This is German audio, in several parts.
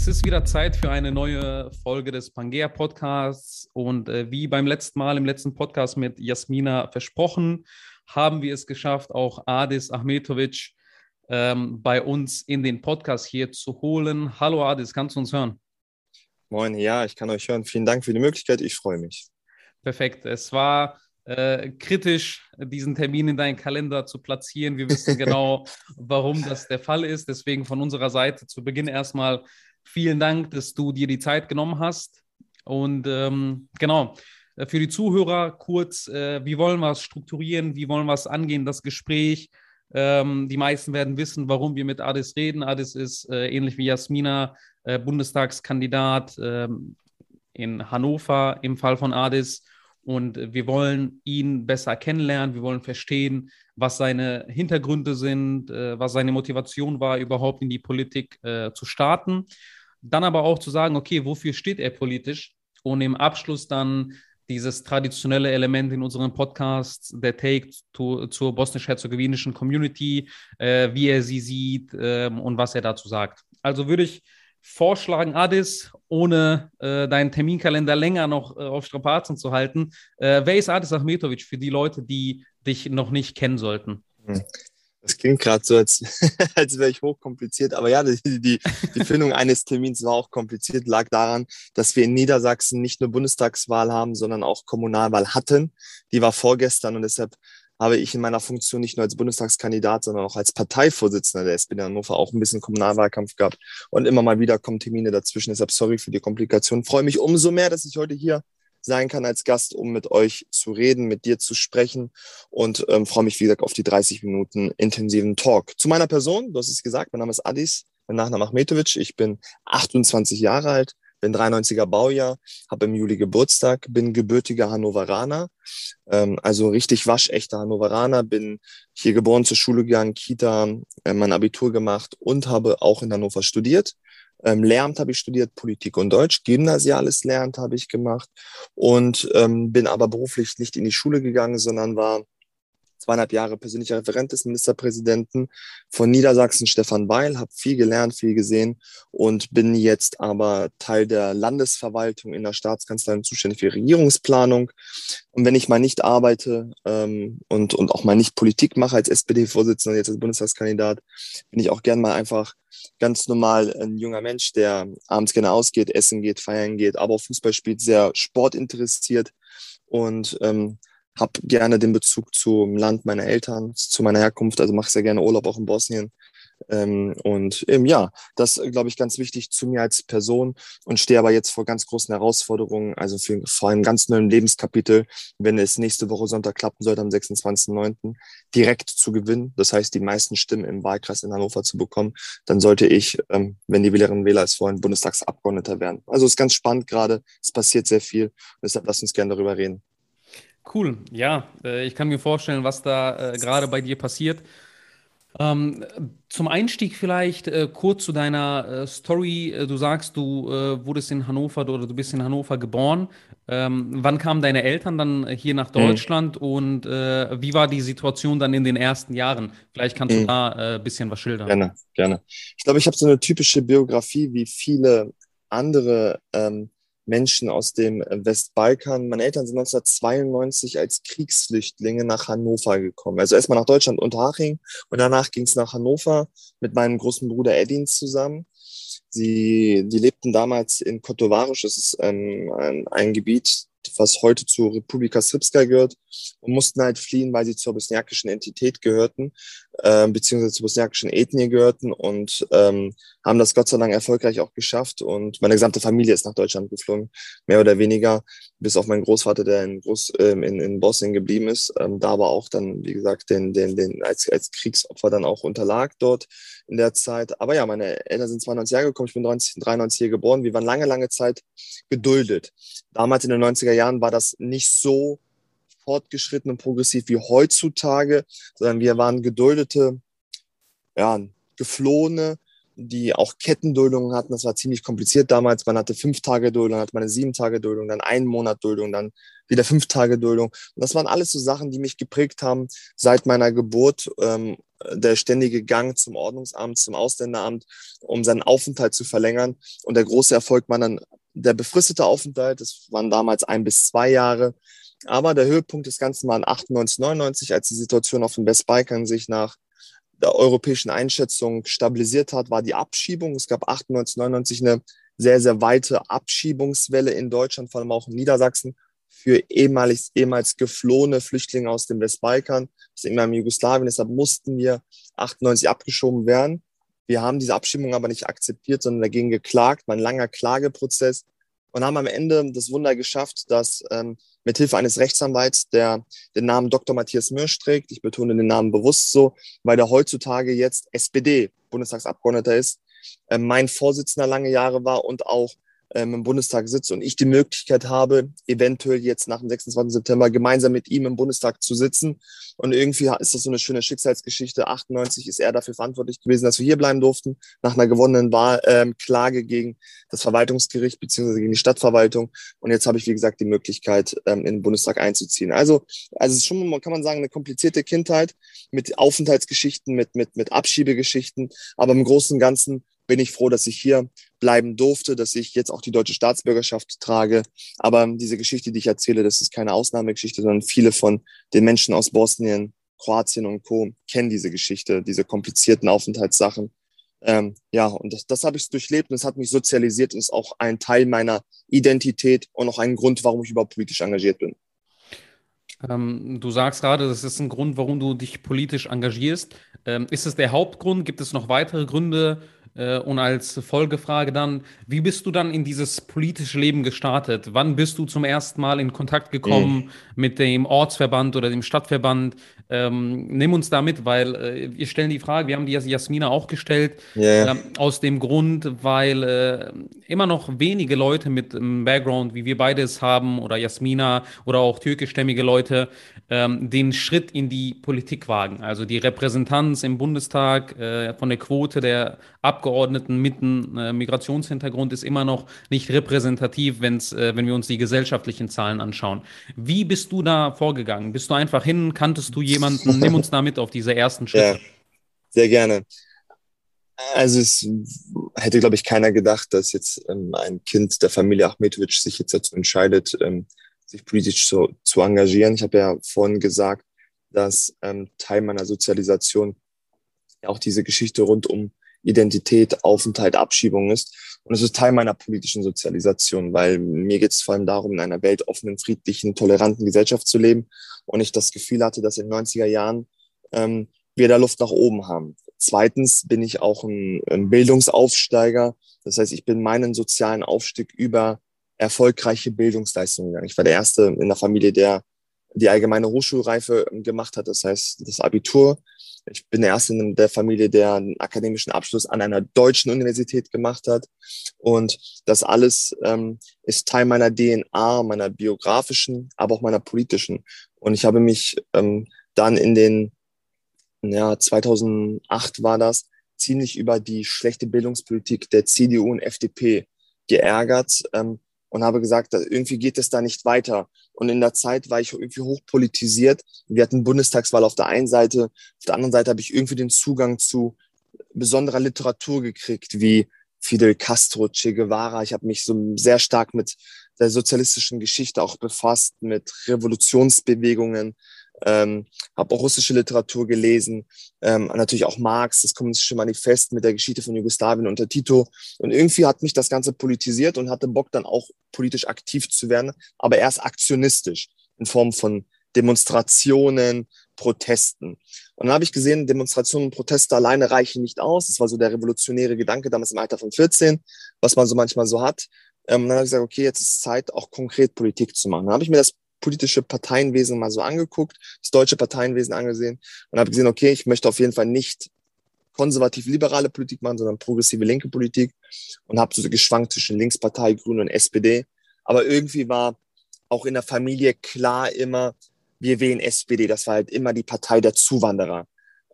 Es ist wieder Zeit für eine neue Folge des Pangea Podcasts und äh, wie beim letzten Mal im letzten Podcast mit Jasmina versprochen, haben wir es geschafft, auch Adis Ahmetovic ähm, bei uns in den Podcast hier zu holen. Hallo Adis, kannst du uns hören? Moin, ja, ich kann euch hören. Vielen Dank für die Möglichkeit. Ich freue mich. Perfekt. Es war äh, kritisch, diesen Termin in deinen Kalender zu platzieren. Wir wissen genau, warum das der Fall ist. Deswegen von unserer Seite zu Beginn erstmal vielen Dank, dass du dir die Zeit genommen hast. Und ähm, genau, äh, für die Zuhörer kurz, äh, wie wollen wir es strukturieren, wie wollen wir es angehen, das Gespräch. Ähm, die meisten werden wissen, warum wir mit Adis reden. Adis ist äh, ähnlich wie Jasmina äh, Bundestagskandidat ähm, in Hannover im Fall von Adis. Und wir wollen ihn besser kennenlernen. Wir wollen verstehen, was seine Hintergründe sind, äh, was seine Motivation war, überhaupt in die Politik äh, zu starten. Dann aber auch zu sagen, okay, wofür steht er politisch? Und im Abschluss dann dieses traditionelle Element in unserem Podcast, der Take to, zur bosnisch-herzegowinischen Community, äh, wie er sie sieht ähm, und was er dazu sagt. Also würde ich vorschlagen, Adis, ohne äh, deinen Terminkalender länger noch äh, auf Strapazen zu halten. Äh, wer ist Adis Ahmetovic für die Leute, die dich noch nicht kennen sollten? Hm. Das klingt gerade so, als, als wäre ich hochkompliziert. Aber ja, die, die, die Findung eines Termins war auch kompliziert, lag daran, dass wir in Niedersachsen nicht nur Bundestagswahl haben, sondern auch Kommunalwahl hatten. Die war vorgestern und deshalb habe ich in meiner Funktion nicht nur als Bundestagskandidat, sondern auch als Parteivorsitzender der SPD Hannover auch ein bisschen Kommunalwahlkampf gehabt und immer mal wieder kommen Termine dazwischen. Deshalb sorry für die Komplikation. Freue mich umso mehr, dass ich heute hier sein kann als Gast, um mit euch zu reden, mit dir zu sprechen und ähm, freue mich, wie gesagt, auf die 30 Minuten intensiven Talk. Zu meiner Person, du hast es gesagt, mein Name ist Adis, mein Nachname Achmetovic, ich bin 28 Jahre alt, bin 93er Baujahr, habe im Juli Geburtstag, bin gebürtiger Hannoveraner, ähm, also richtig waschechter Hannoveraner, bin hier geboren, zur Schule gegangen, Kita, äh, mein Abitur gemacht und habe auch in Hannover studiert. Ähm, Lehramt habe ich studiert, Politik und Deutsch, gymnasiales Lehramt habe ich gemacht und ähm, bin aber beruflich nicht in die Schule gegangen, sondern war zweieinhalb Jahre persönlicher Referent des Ministerpräsidenten von Niedersachsen, Stefan Weil, habe viel gelernt, viel gesehen und bin jetzt aber Teil der Landesverwaltung in der Staatskanzlei und zuständig für Regierungsplanung. Und wenn ich mal nicht arbeite ähm, und, und auch mal nicht Politik mache als SPD-Vorsitzender, jetzt als Bundestagskandidat, bin ich auch gern mal einfach ganz normal ein junger Mensch, der abends gerne ausgeht, essen geht, feiern geht, aber auch Fußball spielt, sehr sportinteressiert und ähm, habe gerne den Bezug zum Land meiner Eltern, zu meiner Herkunft, also mache sehr gerne Urlaub auch in Bosnien. Ähm, und ähm, ja, das glaube ich ganz wichtig zu mir als Person und stehe aber jetzt vor ganz großen Herausforderungen, also für, vor einem ganz neuen Lebenskapitel, wenn es nächste Woche Sonntag klappen sollte, am 26.09. direkt zu gewinnen. Das heißt, die meisten Stimmen im Wahlkreis in Hannover zu bekommen, dann sollte ich, ähm, wenn die Wählerinnen und Wähler es wollen, Bundestagsabgeordneter werden. Also es ist ganz spannend gerade, es passiert sehr viel. Deshalb lasst uns gerne darüber reden. Cool, ja, äh, ich kann mir vorstellen, was da äh, gerade bei dir passiert. Ähm, zum Einstieg vielleicht äh, kurz zu deiner Story. Du sagst, du wurdest in Hannover oder du bist in Hannover geboren. Ähm, wann kamen deine Eltern dann hier nach mhm. Deutschland mhm. und wie war die Situation dann in den ersten Jahren? Vielleicht kannst mhm. du da ein bisschen was schildern. Gerne, gerne. Ich glaube, ich habe so eine typische Biografie wie viele andere ähm, Menschen aus dem äh, Westbalkan. Meine Eltern sind 1992 als Kriegsflüchtlinge nach Hannover gekommen. Also erstmal nach Deutschland Unterhaching und danach ging es nach Hannover mit meinem großen Bruder Edin zusammen. Sie, die lebten damals in Kotovarisch, das ist ähm, ein, ein Gebiet, was heute zur Republika Srpska gehört, und mussten halt fliehen, weil sie zur bosniakischen Entität gehörten, äh, beziehungsweise zur bosniakischen Ethnie gehörten und ähm, haben das Gott sei Dank erfolgreich auch geschafft. Und meine gesamte Familie ist nach Deutschland geflogen, mehr oder weniger, bis auf meinen Großvater, der in, Groß, ähm, in, in Bosnien geblieben ist, ähm, da aber auch dann, wie gesagt, den, den, den als, als Kriegsopfer dann auch unterlag dort in der Zeit. Aber ja, meine Eltern sind 92 Jahre gekommen, ich bin 90, 93 hier geboren. Wir waren lange, lange Zeit geduldet. Damals in den 90er Jahren war das nicht so fortgeschritten und progressiv wie heutzutage, sondern wir waren geduldete, ja, geflohene, die auch Kettenduldungen hatten. Das war ziemlich kompliziert damals. Man hatte fünf Tage Duldung, dann hatte man eine sieben Tage Duldung, dann einen Monat Duldung, dann wieder fünf Tage Duldung. Und das waren alles so Sachen, die mich geprägt haben seit meiner Geburt. Ähm, der ständige Gang zum Ordnungsamt, zum Ausländeramt, um seinen Aufenthalt zu verlängern. Und der große Erfolg war dann der befristete Aufenthalt. Das waren damals ein bis zwei Jahre. Aber der Höhepunkt des Ganzen war in 98, 99, als die Situation auf dem Westbalkan sich nach der europäischen Einschätzung stabilisiert hat, war die Abschiebung. Es gab 98, 99 eine sehr, sehr weite Abschiebungswelle in Deutschland, vor allem auch in Niedersachsen, für ehemalig, ehemals geflohene Flüchtlinge aus dem Westbalkan, aus ehemaligen Jugoslawien. Deshalb mussten wir 98 abgeschoben werden. Wir haben diese Abschiebung aber nicht akzeptiert, sondern dagegen geklagt, war ein langer Klageprozess und haben am Ende das Wunder geschafft, dass ähm, mit Hilfe eines Rechtsanwalts, der den Namen Dr. Matthias Mirsch trägt, ich betone den Namen bewusst so, weil der heutzutage jetzt SPD Bundestagsabgeordneter ist, äh, mein Vorsitzender lange Jahre war und auch ähm, im Bundestag sitze und ich die Möglichkeit habe, eventuell jetzt nach dem 26. September gemeinsam mit ihm im Bundestag zu sitzen. Und irgendwie ist das so eine schöne Schicksalsgeschichte. 98 ist er dafür verantwortlich gewesen, dass wir hier bleiben durften, nach einer gewonnenen Wahl, ähm, Klage gegen das Verwaltungsgericht beziehungsweise gegen die Stadtverwaltung. Und jetzt habe ich, wie gesagt, die Möglichkeit, ähm, in den Bundestag einzuziehen. Also, also es ist schon, kann man sagen, eine komplizierte Kindheit mit Aufenthaltsgeschichten, mit, mit, mit Abschiebegeschichten. Aber im Großen und Ganzen bin ich froh, dass ich hier bleiben durfte, dass ich jetzt auch die deutsche Staatsbürgerschaft trage. Aber diese Geschichte, die ich erzähle, das ist keine Ausnahmegeschichte, sondern viele von den Menschen aus Bosnien, Kroatien und Co. kennen diese Geschichte, diese komplizierten Aufenthaltssachen. Ähm, ja, und das, das habe ich durchlebt und es hat mich sozialisiert und ist auch ein Teil meiner Identität und auch ein Grund, warum ich überhaupt politisch engagiert bin. Ähm, du sagst gerade, das ist ein Grund, warum du dich politisch engagierst. Ähm, ist es der Hauptgrund? Gibt es noch weitere Gründe, und als Folgefrage dann, wie bist du dann in dieses politische Leben gestartet? Wann bist du zum ersten Mal in Kontakt gekommen mhm. mit dem Ortsverband oder dem Stadtverband? Ähm, nimm uns da mit, weil äh, wir stellen die Frage, wir haben die Jasmina auch gestellt, yeah. äh, aus dem Grund, weil äh, immer noch wenige Leute mit einem Background, wie wir beides haben, oder Jasmina oder auch türkischstämmige Leute, ähm, den Schritt in die Politik wagen. Also die Repräsentanz im Bundestag äh, von der Quote der Abgeordneten mit einem äh, Migrationshintergrund ist immer noch nicht repräsentativ, wenn's, äh, wenn wir uns die gesellschaftlichen Zahlen anschauen. Wie bist du da vorgegangen? Bist du einfach hin? Kanntest du jemanden? Nimm uns da mit auf diese ersten Schritte. Ja, sehr gerne. Also es hätte, glaube ich, keiner gedacht, dass jetzt ähm, ein Kind der Familie Achmetovic sich jetzt dazu entscheidet, ähm, sich politisch zu, zu engagieren. Ich habe ja vorhin gesagt, dass ähm, Teil meiner Sozialisation auch diese Geschichte rund um Identität, Aufenthalt, Abschiebung ist. Und es ist Teil meiner politischen Sozialisation, weil mir geht es vor allem darum, in einer weltoffenen, friedlichen, toleranten Gesellschaft zu leben. Und ich das Gefühl hatte, dass in den 90er Jahren ähm, wir da Luft nach oben haben. Zweitens bin ich auch ein, ein Bildungsaufsteiger. Das heißt, ich bin meinen sozialen Aufstieg über erfolgreiche Bildungsleistungen gegangen. Ich war der Erste in der Familie, der die allgemeine Hochschulreife ähm, gemacht hat, das heißt das Abitur. Ich bin der Erste in der Familie, der einen akademischen Abschluss an einer deutschen Universität gemacht hat. Und das alles ähm, ist Teil meiner DNA, meiner biografischen, aber auch meiner politischen. Und ich habe mich ähm, dann in den, ja, 2008 war das, ziemlich über die schlechte Bildungspolitik der CDU und FDP geärgert. Ähm, und habe gesagt, irgendwie geht es da nicht weiter. Und in der Zeit war ich irgendwie hochpolitisiert. Wir hatten Bundestagswahl auf der einen Seite, auf der anderen Seite habe ich irgendwie den Zugang zu besonderer Literatur gekriegt, wie Fidel Castro, Che Guevara. Ich habe mich so sehr stark mit der sozialistischen Geschichte auch befasst, mit Revolutionsbewegungen, ähm, habe auch russische Literatur gelesen, ähm, natürlich auch Marx, das kommunistische Manifest mit der Geschichte von Jugoslawien unter Tito. Und irgendwie hat mich das Ganze politisiert und hatte Bock dann auch politisch aktiv zu werden, aber erst aktionistisch in Form von Demonstrationen, Protesten. Und dann habe ich gesehen, Demonstrationen und Proteste alleine reichen nicht aus. Das war so der revolutionäre Gedanke damals im Alter von 14, was man so manchmal so hat. Ähm, dann habe ich gesagt, okay, jetzt ist Zeit, auch konkret Politik zu machen. Dann habe ich mir das politische Parteienwesen mal so angeguckt, das deutsche Parteienwesen angesehen und habe gesehen, okay, ich möchte auf jeden Fall nicht konservativ-liberale Politik machen, sondern progressive linke Politik und habe so geschwankt zwischen Linkspartei, Grüne und SPD. Aber irgendwie war auch in der Familie klar immer, wir wählen SPD. Das war halt immer die Partei der Zuwanderer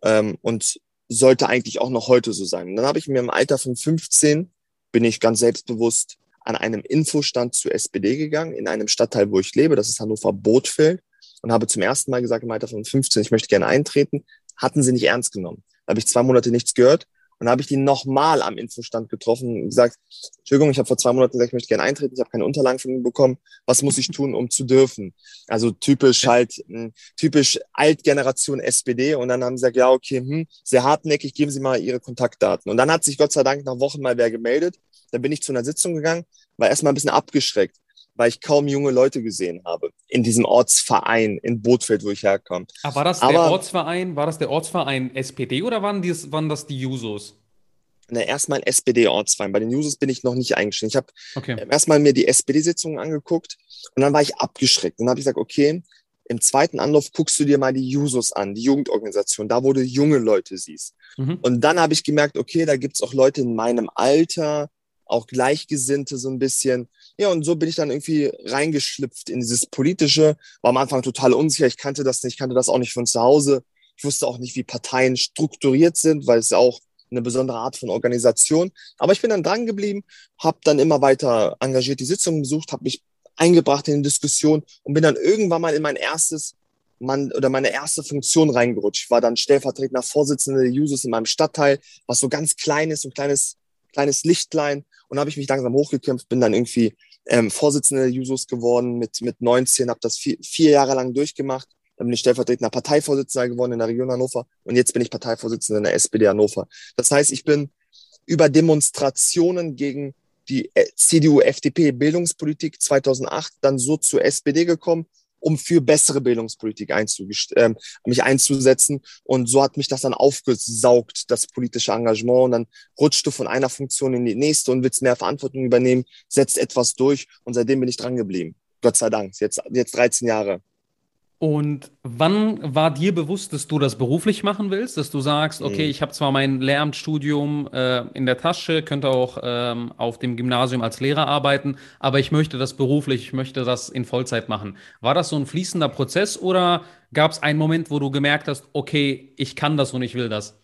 ähm, und sollte eigentlich auch noch heute so sein. Und dann habe ich mir im Alter von 15 bin ich ganz selbstbewusst an einem Infostand zur SPD gegangen, in einem Stadtteil, wo ich lebe, das ist Hannover Bootfeld, und habe zum ersten Mal gesagt im Alter von 15, ich möchte gerne eintreten. hatten sie nicht ernst genommen. Da habe ich zwei Monate nichts gehört und habe ich die nochmal am Infostand getroffen und gesagt, Entschuldigung, ich habe vor zwei Monaten gesagt, ich möchte gerne eintreten, ich habe keine Unterlagen von Ihnen bekommen. Was muss ich tun, um zu dürfen? Also typisch halt, hm, typisch Altgeneration SPD. Und dann haben sie gesagt, ja, okay, hm, sehr hartnäckig, geben Sie mal Ihre Kontaktdaten. Und dann hat sich Gott sei Dank nach Wochen mal wer gemeldet. Dann bin ich zu einer Sitzung gegangen, war erstmal ein bisschen abgeschreckt weil ich kaum junge Leute gesehen habe in diesem Ortsverein in Bootfeld, wo ich herkomme. Aber war das Aber, der Ortsverein, war das der Ortsverein SPD oder waren, dies, waren das die Jusos? Na, erstmal ein SPD-Ortsverein. Bei den Jusos bin ich noch nicht eingestiegen. Ich habe okay. erstmal mir die SPD-Sitzungen angeguckt und dann war ich abgeschreckt. Und dann habe ich gesagt, okay, im zweiten Anlauf guckst du dir mal die Jusos an, die Jugendorganisation, da wo du junge Leute siehst. Mhm. Und dann habe ich gemerkt, okay, da gibt's auch Leute in meinem Alter, auch Gleichgesinnte so ein bisschen. Ja, und so bin ich dann irgendwie reingeschlüpft in dieses Politische. War am Anfang total unsicher. Ich kannte das nicht, ich kannte das auch nicht von zu Hause. Ich wusste auch nicht, wie Parteien strukturiert sind, weil es ja auch eine besondere Art von Organisation. Aber ich bin dann dran geblieben, habe dann immer weiter engagiert die Sitzungen besucht, habe mich eingebracht in die Diskussion und bin dann irgendwann mal in mein erstes Mann oder meine erste Funktion reingerutscht. Ich war dann stellvertretender Vorsitzender der Users in meinem Stadtteil, was so ganz klein ist, so ein kleines, kleines Lichtlein. Und habe ich mich langsam hochgekämpft, bin dann irgendwie ähm, Vorsitzender der Jusos geworden mit, mit 19, habe das vier, vier Jahre lang durchgemacht. Dann bin ich stellvertretender Parteivorsitzender geworden in der Region Hannover und jetzt bin ich Parteivorsitzender in der SPD Hannover. Das heißt, ich bin über Demonstrationen gegen die äh, CDU-FDP-Bildungspolitik 2008 dann so zur SPD gekommen um für bessere Bildungspolitik äh, mich einzusetzen. Und so hat mich das dann aufgesaugt, das politische Engagement. Und dann rutschte von einer Funktion in die nächste und willst mehr Verantwortung übernehmen, setzt etwas durch. Und seitdem bin ich dran geblieben. Gott sei Dank. Jetzt, jetzt 13 Jahre. Und wann war dir bewusst, dass du das beruflich machen willst? Dass du sagst, okay, mhm. ich habe zwar mein Lehramtsstudium äh, in der Tasche, könnte auch ähm, auf dem Gymnasium als Lehrer arbeiten, aber ich möchte das beruflich, ich möchte das in Vollzeit machen. War das so ein fließender Prozess oder gab es einen Moment, wo du gemerkt hast, okay, ich kann das und ich will das?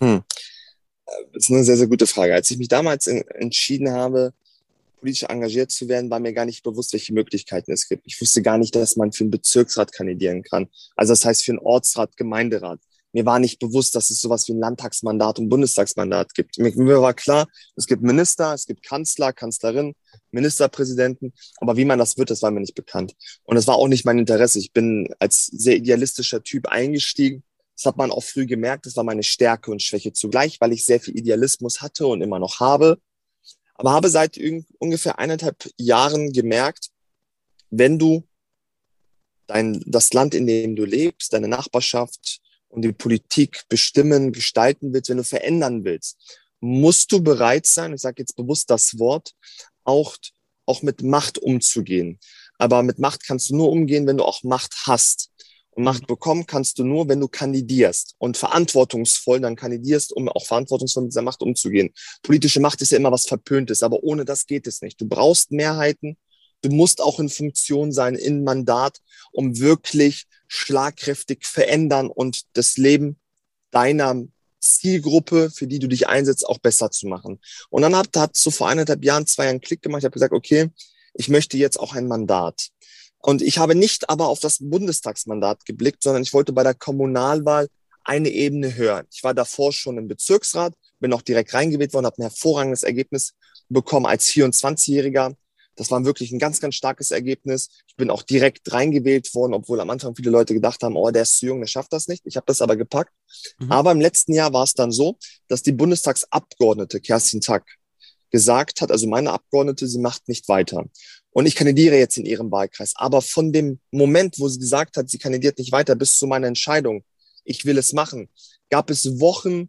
Hm. Das ist eine sehr, sehr gute Frage. Als ich mich damals in, entschieden habe, politisch engagiert zu werden, war mir gar nicht bewusst, welche Möglichkeiten es gibt. Ich wusste gar nicht, dass man für einen Bezirksrat kandidieren kann. Also das heißt für einen Ortsrat, Gemeinderat. Mir war nicht bewusst, dass es sowas wie ein Landtagsmandat und Bundestagsmandat gibt. Mir, war klar, es gibt Minister, es gibt Kanzler, Kanzlerin, Ministerpräsidenten, aber wie man das wird, das war mir nicht bekannt. Und es war auch nicht mein Interesse. Ich bin als sehr idealistischer Typ eingestiegen. Das hat man auch früh gemerkt. Das war meine Stärke und Schwäche zugleich, weil ich sehr viel Idealismus hatte und immer noch habe aber habe seit ungefähr eineinhalb Jahren gemerkt, wenn du dein, das Land, in dem du lebst, deine Nachbarschaft und die Politik bestimmen, gestalten willst, wenn du verändern willst, musst du bereit sein, ich sage jetzt bewusst das Wort, auch, auch mit Macht umzugehen. Aber mit Macht kannst du nur umgehen, wenn du auch Macht hast. Und Macht bekommen kannst du nur, wenn du kandidierst und verantwortungsvoll dann kandidierst, um auch verantwortungsvoll mit dieser Macht umzugehen. Politische Macht ist ja immer was Verpöntes, aber ohne das geht es nicht. Du brauchst Mehrheiten. Du musst auch in Funktion sein, in Mandat, um wirklich schlagkräftig verändern und das Leben deiner Zielgruppe, für die du dich einsetzt, auch besser zu machen. Und dann hat, hat so vor eineinhalb Jahren, zwei Jahren Klick gemacht. Ich habe gesagt, okay, ich möchte jetzt auch ein Mandat. Und ich habe nicht aber auf das Bundestagsmandat geblickt, sondern ich wollte bei der Kommunalwahl eine Ebene höher. Ich war davor schon im Bezirksrat, bin auch direkt reingewählt worden, habe ein hervorragendes Ergebnis bekommen als 24-Jähriger. Das war wirklich ein ganz, ganz starkes Ergebnis. Ich bin auch direkt reingewählt worden, obwohl am Anfang viele Leute gedacht haben, oh, der ist zu jung, der schafft das nicht. Ich habe das aber gepackt. Mhm. Aber im letzten Jahr war es dann so, dass die Bundestagsabgeordnete Kerstin Tack gesagt hat, also meine Abgeordnete, sie macht nicht weiter. Und ich kandidiere jetzt in ihrem Wahlkreis. Aber von dem Moment, wo sie gesagt hat, sie kandidiert nicht weiter, bis zu meiner Entscheidung, ich will es machen, gab es Wochen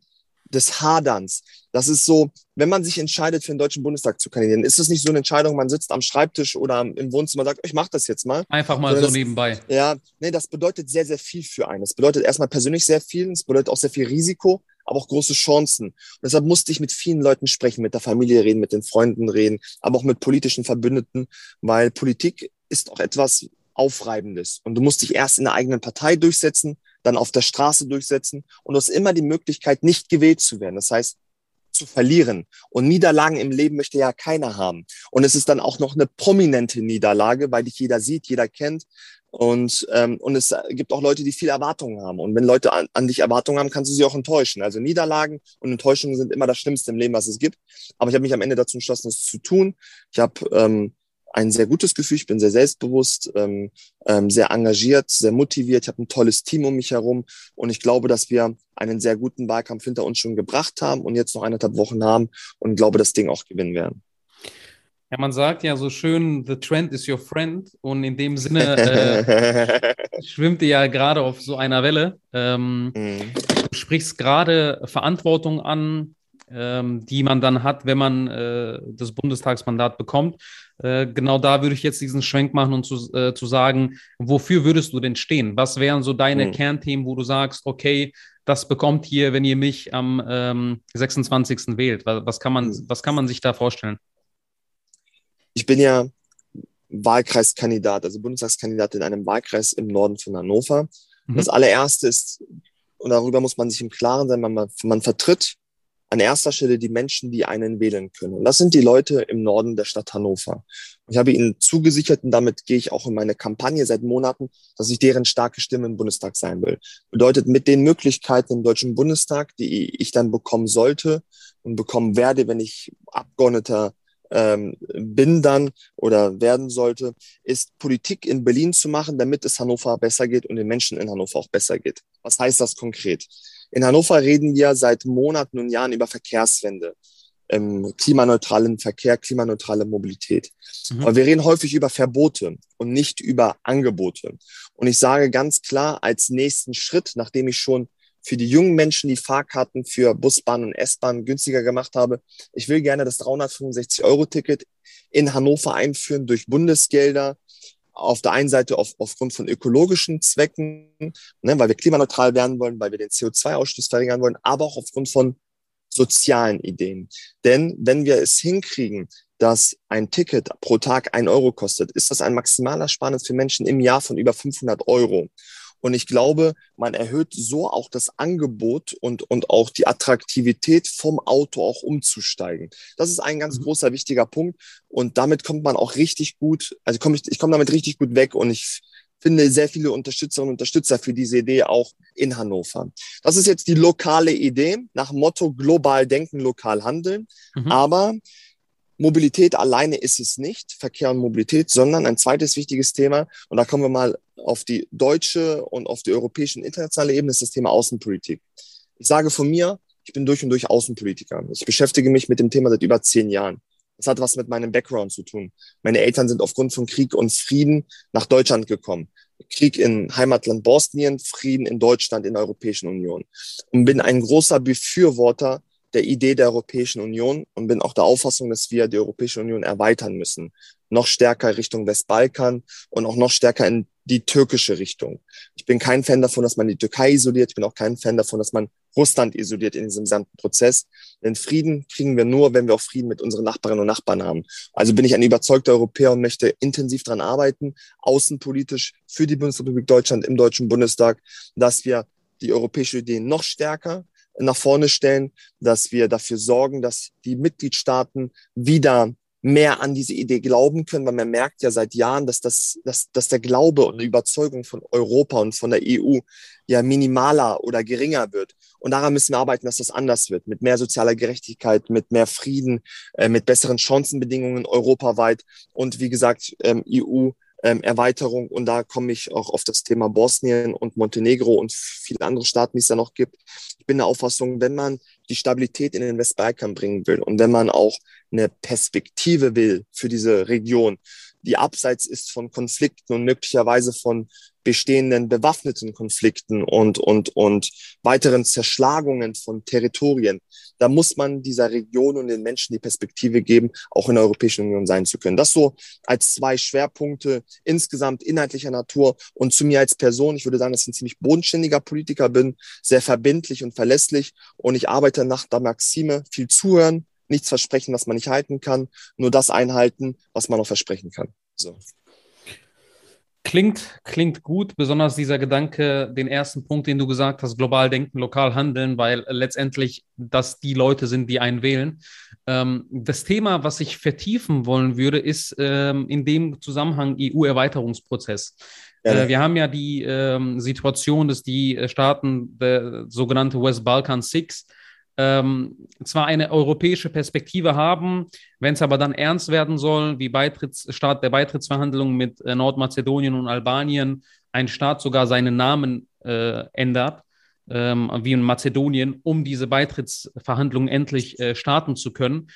des Haderns. Das ist so, wenn man sich entscheidet, für den Deutschen Bundestag zu kandidieren, ist es nicht so eine Entscheidung, man sitzt am Schreibtisch oder im Wohnzimmer und sagt, ich mache das jetzt mal. Einfach mal so das, nebenbei. Ja, nee, das bedeutet sehr, sehr viel für einen. Es bedeutet erstmal persönlich sehr viel, es bedeutet auch sehr viel Risiko, aber auch große Chancen. Und deshalb musste ich mit vielen Leuten sprechen, mit der Familie reden, mit den Freunden reden, aber auch mit politischen Verbündeten, weil Politik ist auch etwas Aufreibendes. Und du musst dich erst in der eigenen Partei durchsetzen, dann auf der Straße durchsetzen und du hast immer die Möglichkeit, nicht gewählt zu werden. Das heißt, zu verlieren. Und Niederlagen im Leben möchte ja keiner haben. Und es ist dann auch noch eine prominente Niederlage, weil dich jeder sieht, jeder kennt. Und, ähm, und es gibt auch Leute, die viel Erwartungen haben. Und wenn Leute an, an dich Erwartungen haben, kannst du sie auch enttäuschen. Also Niederlagen und Enttäuschungen sind immer das Schlimmste im Leben, was es gibt. Aber ich habe mich am Ende dazu entschlossen, es zu tun. Ich habe ähm, ein sehr gutes Gefühl, ich bin sehr selbstbewusst, ähm, ähm, sehr engagiert, sehr motiviert. Ich habe ein tolles Team um mich herum und ich glaube, dass wir einen sehr guten Wahlkampf hinter uns schon gebracht haben und jetzt noch eineinhalb Wochen haben und glaube, das Ding auch gewinnen werden. Ja, man sagt ja so schön, the trend is your friend. Und in dem Sinne äh, schwimmt ihr ja gerade auf so einer Welle. Ähm, mhm. Du sprichst gerade Verantwortung an, ähm, die man dann hat, wenn man äh, das Bundestagsmandat bekommt. Äh, genau da würde ich jetzt diesen Schwenk machen und zu, äh, zu sagen, wofür würdest du denn stehen? Was wären so deine mhm. Kernthemen, wo du sagst, okay, das bekommt ihr, wenn ihr mich am ähm, 26. wählt? Was, was, kann man, mhm. was kann man sich da vorstellen? Ich bin ja Wahlkreiskandidat, also Bundestagskandidat in einem Wahlkreis im Norden von Hannover. Mhm. Das allererste ist, und darüber muss man sich im Klaren sein, man, man vertritt an erster Stelle die Menschen, die einen wählen können. Und das sind die Leute im Norden der Stadt Hannover. Ich habe ihnen zugesichert und damit gehe ich auch in meine Kampagne seit Monaten, dass ich deren starke Stimme im Bundestag sein will. Bedeutet, mit den Möglichkeiten im Deutschen Bundestag, die ich dann bekommen sollte und bekommen werde, wenn ich Abgeordneter ähm, bin dann oder werden sollte, ist Politik in Berlin zu machen, damit es Hannover besser geht und den Menschen in Hannover auch besser geht. Was heißt das konkret? In Hannover reden wir seit Monaten und Jahren über Verkehrswende, ähm, klimaneutralen Verkehr, klimaneutrale Mobilität. Mhm. Aber wir reden häufig über Verbote und nicht über Angebote. Und ich sage ganz klar, als nächsten Schritt, nachdem ich schon für die jungen Menschen die Fahrkarten für Bus, und S-Bahn günstiger gemacht habe. Ich will gerne das 365-Euro-Ticket in Hannover einführen durch Bundesgelder. Auf der einen Seite auf, aufgrund von ökologischen Zwecken, ne, weil wir klimaneutral werden wollen, weil wir den CO2-Ausstoß verringern wollen, aber auch aufgrund von sozialen Ideen. Denn wenn wir es hinkriegen, dass ein Ticket pro Tag ein Euro kostet, ist das ein maximaler Sparnis für Menschen im Jahr von über 500 Euro. Und ich glaube, man erhöht so auch das Angebot und, und auch die Attraktivität vom Auto auch umzusteigen. Das ist ein ganz mhm. großer, wichtiger Punkt. Und damit kommt man auch richtig gut, also komm ich, ich komme damit richtig gut weg und ich finde sehr viele Unterstützerinnen und Unterstützer für diese Idee auch in Hannover. Das ist jetzt die lokale Idee nach Motto global denken, lokal handeln. Mhm. Aber Mobilität alleine ist es nicht, Verkehr und Mobilität, sondern ein zweites wichtiges Thema, und da kommen wir mal auf die deutsche und auf die europäische und internationale Ebene, ist das Thema Außenpolitik. Ich sage von mir, ich bin durch und durch Außenpolitiker. Ich beschäftige mich mit dem Thema seit über zehn Jahren. Das hat was mit meinem Background zu tun. Meine Eltern sind aufgrund von Krieg und Frieden nach Deutschland gekommen. Krieg in Heimatland Bosnien, Frieden in Deutschland, in der Europäischen Union. Und bin ein großer Befürworter der Idee der Europäischen Union und bin auch der Auffassung, dass wir die Europäische Union erweitern müssen. Noch stärker Richtung Westbalkan und auch noch stärker in die türkische Richtung. Ich bin kein Fan davon, dass man die Türkei isoliert. Ich bin auch kein Fan davon, dass man Russland isoliert in diesem gesamten Prozess. Denn Frieden kriegen wir nur, wenn wir auch Frieden mit unseren Nachbarinnen und Nachbarn haben. Also bin ich ein überzeugter Europäer und möchte intensiv daran arbeiten, außenpolitisch für die Bundesrepublik Deutschland im Deutschen Bundestag, dass wir die europäische Idee noch stärker nach vorne stellen, dass wir dafür sorgen, dass die Mitgliedstaaten wieder mehr an diese Idee glauben können, weil man merkt ja seit Jahren, dass, das, dass, dass der Glaube und die Überzeugung von Europa und von der EU ja minimaler oder geringer wird. Und daran müssen wir arbeiten, dass das anders wird, mit mehr sozialer Gerechtigkeit, mit mehr Frieden, äh, mit besseren Chancenbedingungen europaweit und wie gesagt, ähm, EU ähm, Erweiterung. Und da komme ich auch auf das Thema Bosnien und Montenegro und viele andere Staaten, die es da noch gibt. Ich bin der Auffassung, wenn man die Stabilität in den Westbalkan bringen will und wenn man auch eine Perspektive will für diese Region, die abseits ist von Konflikten und möglicherweise von bestehenden bewaffneten Konflikten und, und, und weiteren Zerschlagungen von Territorien. Da muss man dieser Region und den Menschen die Perspektive geben, auch in der Europäischen Union sein zu können. Das so als zwei Schwerpunkte insgesamt inhaltlicher Natur und zu mir als Person. Ich würde sagen, dass ich ein ziemlich bodenständiger Politiker bin, sehr verbindlich und verlässlich und ich arbeite nach der Maxime viel zuhören, nichts versprechen, was man nicht halten kann, nur das einhalten, was man auch versprechen kann. So. Klingt, klingt gut, besonders dieser Gedanke, den ersten Punkt, den du gesagt hast, global denken, lokal handeln, weil letztendlich das die Leute sind, die einen wählen. Ähm, das Thema, was ich vertiefen wollen würde, ist ähm, in dem Zusammenhang EU-Erweiterungsprozess. Ja. Äh, wir haben ja die ähm, Situation, dass die äh, Staaten, der sogenannte West Balkan Six, ähm, zwar eine europäische Perspektive haben, wenn es aber dann ernst werden soll, wie Beitrittsstaat der Beitrittsverhandlungen mit äh, Nordmazedonien und Albanien, ein Staat sogar seinen Namen äh, ändert, ähm, wie in Mazedonien, um diese Beitrittsverhandlungen endlich äh, starten zu können,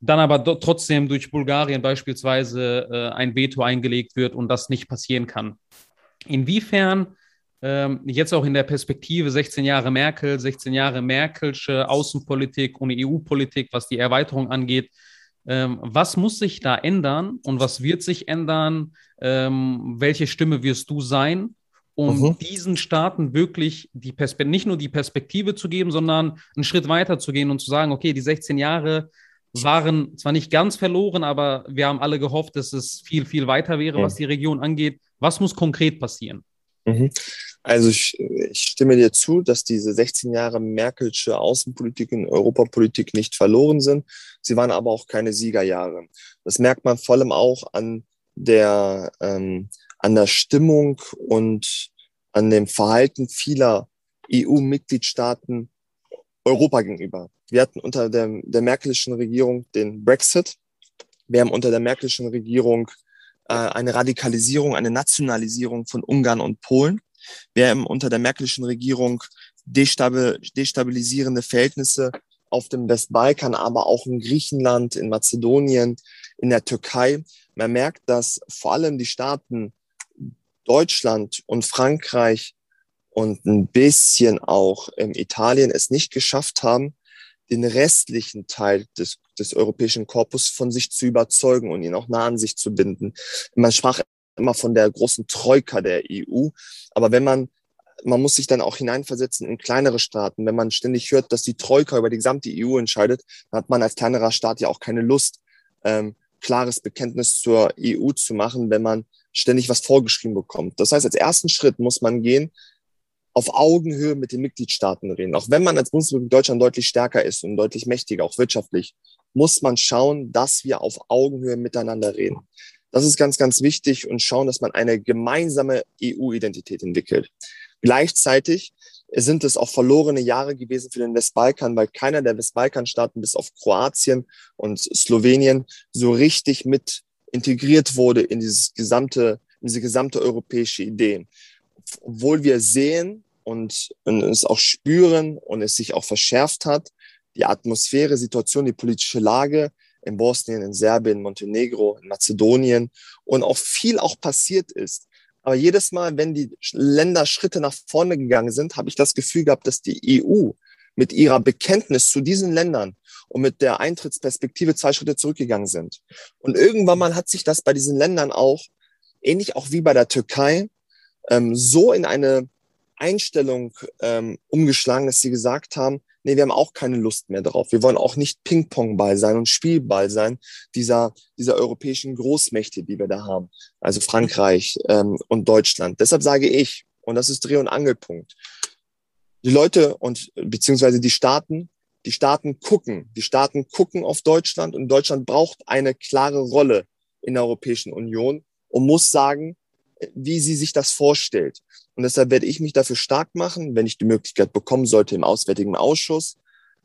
dann aber trotzdem durch Bulgarien beispielsweise äh, ein Veto eingelegt wird und das nicht passieren kann. Inwiefern ähm, jetzt auch in der Perspektive 16 Jahre Merkel, 16 Jahre Merkelsche Außenpolitik und EU-Politik, was die Erweiterung angeht. Ähm, was muss sich da ändern und was wird sich ändern? Ähm, welche Stimme wirst du sein, um mhm. diesen Staaten wirklich die nicht nur die Perspektive zu geben, sondern einen Schritt weiter zu gehen und zu sagen, okay, die 16 Jahre waren zwar nicht ganz verloren, aber wir haben alle gehofft, dass es viel, viel weiter wäre, mhm. was die Region angeht. Was muss konkret passieren? Mhm. Also ich, ich, stimme dir zu, dass diese 16 Jahre Merkelsche Außenpolitik und Europapolitik nicht verloren sind. Sie waren aber auch keine Siegerjahre. Das merkt man vor allem auch an der, ähm, an der Stimmung und an dem Verhalten vieler EU-Mitgliedstaaten Europa gegenüber. Wir hatten unter der, der Merkelischen Regierung den Brexit. Wir haben unter der Merkelischen Regierung äh, eine Radikalisierung, eine Nationalisierung von Ungarn und Polen. Wir haben unter der Merkelischen Regierung destabilisierende Verhältnisse auf dem Westbalkan, aber auch in Griechenland, in Mazedonien, in der Türkei. Man merkt, dass vor allem die Staaten Deutschland und Frankreich und ein bisschen auch Italien es nicht geschafft haben, den restlichen Teil des, des europäischen Korpus von sich zu überzeugen und ihn auch nah an sich zu binden. Man sprach immer von der großen Troika der EU, aber wenn man man muss sich dann auch hineinversetzen in kleinere Staaten. Wenn man ständig hört, dass die Troika über die gesamte EU entscheidet, dann hat man als kleinerer Staat ja auch keine Lust, ähm, klares Bekenntnis zur EU zu machen, wenn man ständig was vorgeschrieben bekommt. Das heißt, als ersten Schritt muss man gehen, auf Augenhöhe mit den Mitgliedstaaten reden. Auch wenn man als Bundesrepublik Deutschland deutlich stärker ist und deutlich mächtiger, auch wirtschaftlich, muss man schauen, dass wir auf Augenhöhe miteinander reden. Das ist ganz, ganz wichtig und schauen, dass man eine gemeinsame EU-Identität entwickelt. Gleichzeitig sind es auch verlorene Jahre gewesen für den Westbalkan, weil keiner der Westbalkanstaaten bis auf Kroatien und Slowenien so richtig mit integriert wurde in dieses gesamte, in diese gesamte europäische Idee obwohl wir sehen und, und es auch spüren und es sich auch verschärft hat, die Atmosphäre, Situation, die politische Lage in Bosnien, in Serbien, Montenegro, in Mazedonien und auch viel auch passiert ist. Aber jedes Mal, wenn die Länder Schritte nach vorne gegangen sind, habe ich das Gefühl gehabt, dass die EU mit ihrer Bekenntnis zu diesen Ländern und mit der Eintrittsperspektive zwei Schritte zurückgegangen sind. Und irgendwann mal hat sich das bei diesen Ländern auch, ähnlich auch wie bei der Türkei, ähm, so in eine Einstellung ähm, umgeschlagen, dass sie gesagt haben, nee, wir haben auch keine Lust mehr drauf. Wir wollen auch nicht Ping-Pong-Ball sein und Spielball sein dieser, dieser europäischen Großmächte, die wir da haben. Also Frankreich ähm, und Deutschland. Deshalb sage ich, und das ist Dreh- und Angelpunkt, die Leute und beziehungsweise die Staaten, die Staaten gucken, die Staaten gucken auf Deutschland und Deutschland braucht eine klare Rolle in der Europäischen Union und muss sagen, wie sie sich das vorstellt. Und deshalb werde ich mich dafür stark machen, wenn ich die Möglichkeit bekommen sollte im Auswärtigen Ausschuss,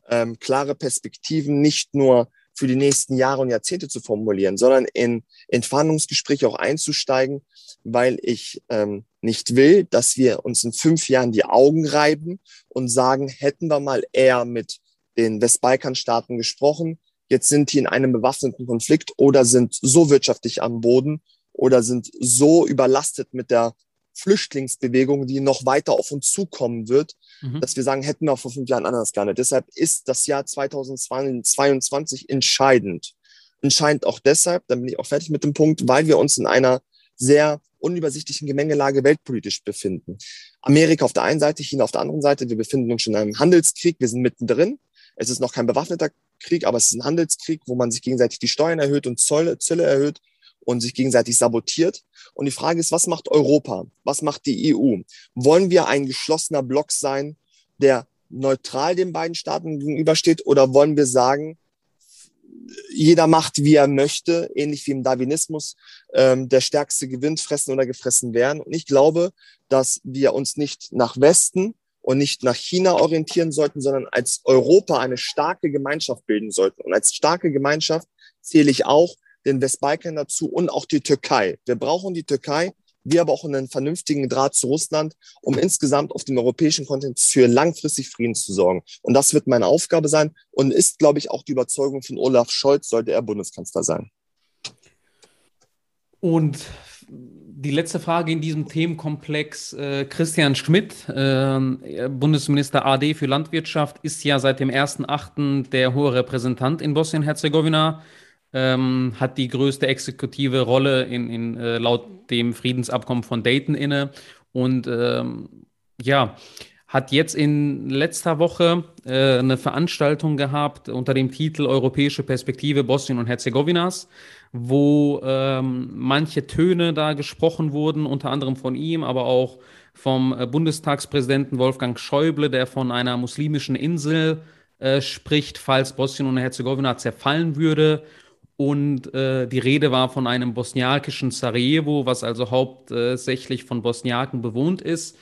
ähm, klare Perspektiven nicht nur für die nächsten Jahre und Jahrzehnte zu formulieren, sondern in Entfahndungsgespräche auch einzusteigen, weil ich ähm, nicht will, dass wir uns in fünf Jahren die Augen reiben und sagen, hätten wir mal eher mit den Westbalkanstaaten gesprochen, jetzt sind die in einem bewaffneten Konflikt oder sind so wirtschaftlich am Boden oder sind so überlastet mit der Flüchtlingsbewegung, die noch weiter auf uns zukommen wird, mhm. dass wir sagen, hätten wir vor fünf Jahren anders gehandelt. Deshalb ist das Jahr 2022 entscheidend. Entscheidend auch deshalb, dann bin ich auch fertig mit dem Punkt, weil wir uns in einer sehr unübersichtlichen Gemengelage weltpolitisch befinden. Amerika auf der einen Seite, China auf der anderen Seite. Wir befinden uns schon in einem Handelskrieg. Wir sind mittendrin. Es ist noch kein bewaffneter Krieg, aber es ist ein Handelskrieg, wo man sich gegenseitig die Steuern erhöht und Zölle erhöht und sich gegenseitig sabotiert. Und die Frage ist, was macht Europa? Was macht die EU? Wollen wir ein geschlossener Block sein, der neutral den beiden Staaten gegenübersteht? Oder wollen wir sagen, jeder macht, wie er möchte, ähnlich wie im Darwinismus. Ähm, der Stärkste gewinnt, fressen oder gefressen werden. Und ich glaube, dass wir uns nicht nach Westen und nicht nach China orientieren sollten, sondern als Europa eine starke Gemeinschaft bilden sollten. Und als starke Gemeinschaft zähle ich auch den Westbalkan dazu und auch die Türkei. Wir brauchen die Türkei, wie aber auch einen vernünftigen Draht zu Russland, um insgesamt auf dem europäischen Kontinent für langfristig Frieden zu sorgen. Und das wird meine Aufgabe sein und ist, glaube ich, auch die Überzeugung von Olaf Scholz, sollte er Bundeskanzler sein. Und die letzte Frage in diesem Themenkomplex. Äh, Christian Schmidt, äh, Bundesminister AD für Landwirtschaft, ist ja seit dem 1.8. der hohe Repräsentant in Bosnien-Herzegowina ähm, hat die größte exekutive Rolle in, in äh, laut dem Friedensabkommen von Dayton inne. Und ähm, ja, hat jetzt in letzter Woche äh, eine Veranstaltung gehabt unter dem Titel Europäische Perspektive Bosnien und Herzegowinas, wo ähm, manche Töne da gesprochen wurden, unter anderem von ihm, aber auch vom äh, Bundestagspräsidenten Wolfgang Schäuble, der von einer muslimischen Insel äh, spricht, falls Bosnien und Herzegowina zerfallen würde und äh, die Rede war von einem bosniakischen Sarajevo, was also hauptsächlich von Bosniaken bewohnt ist.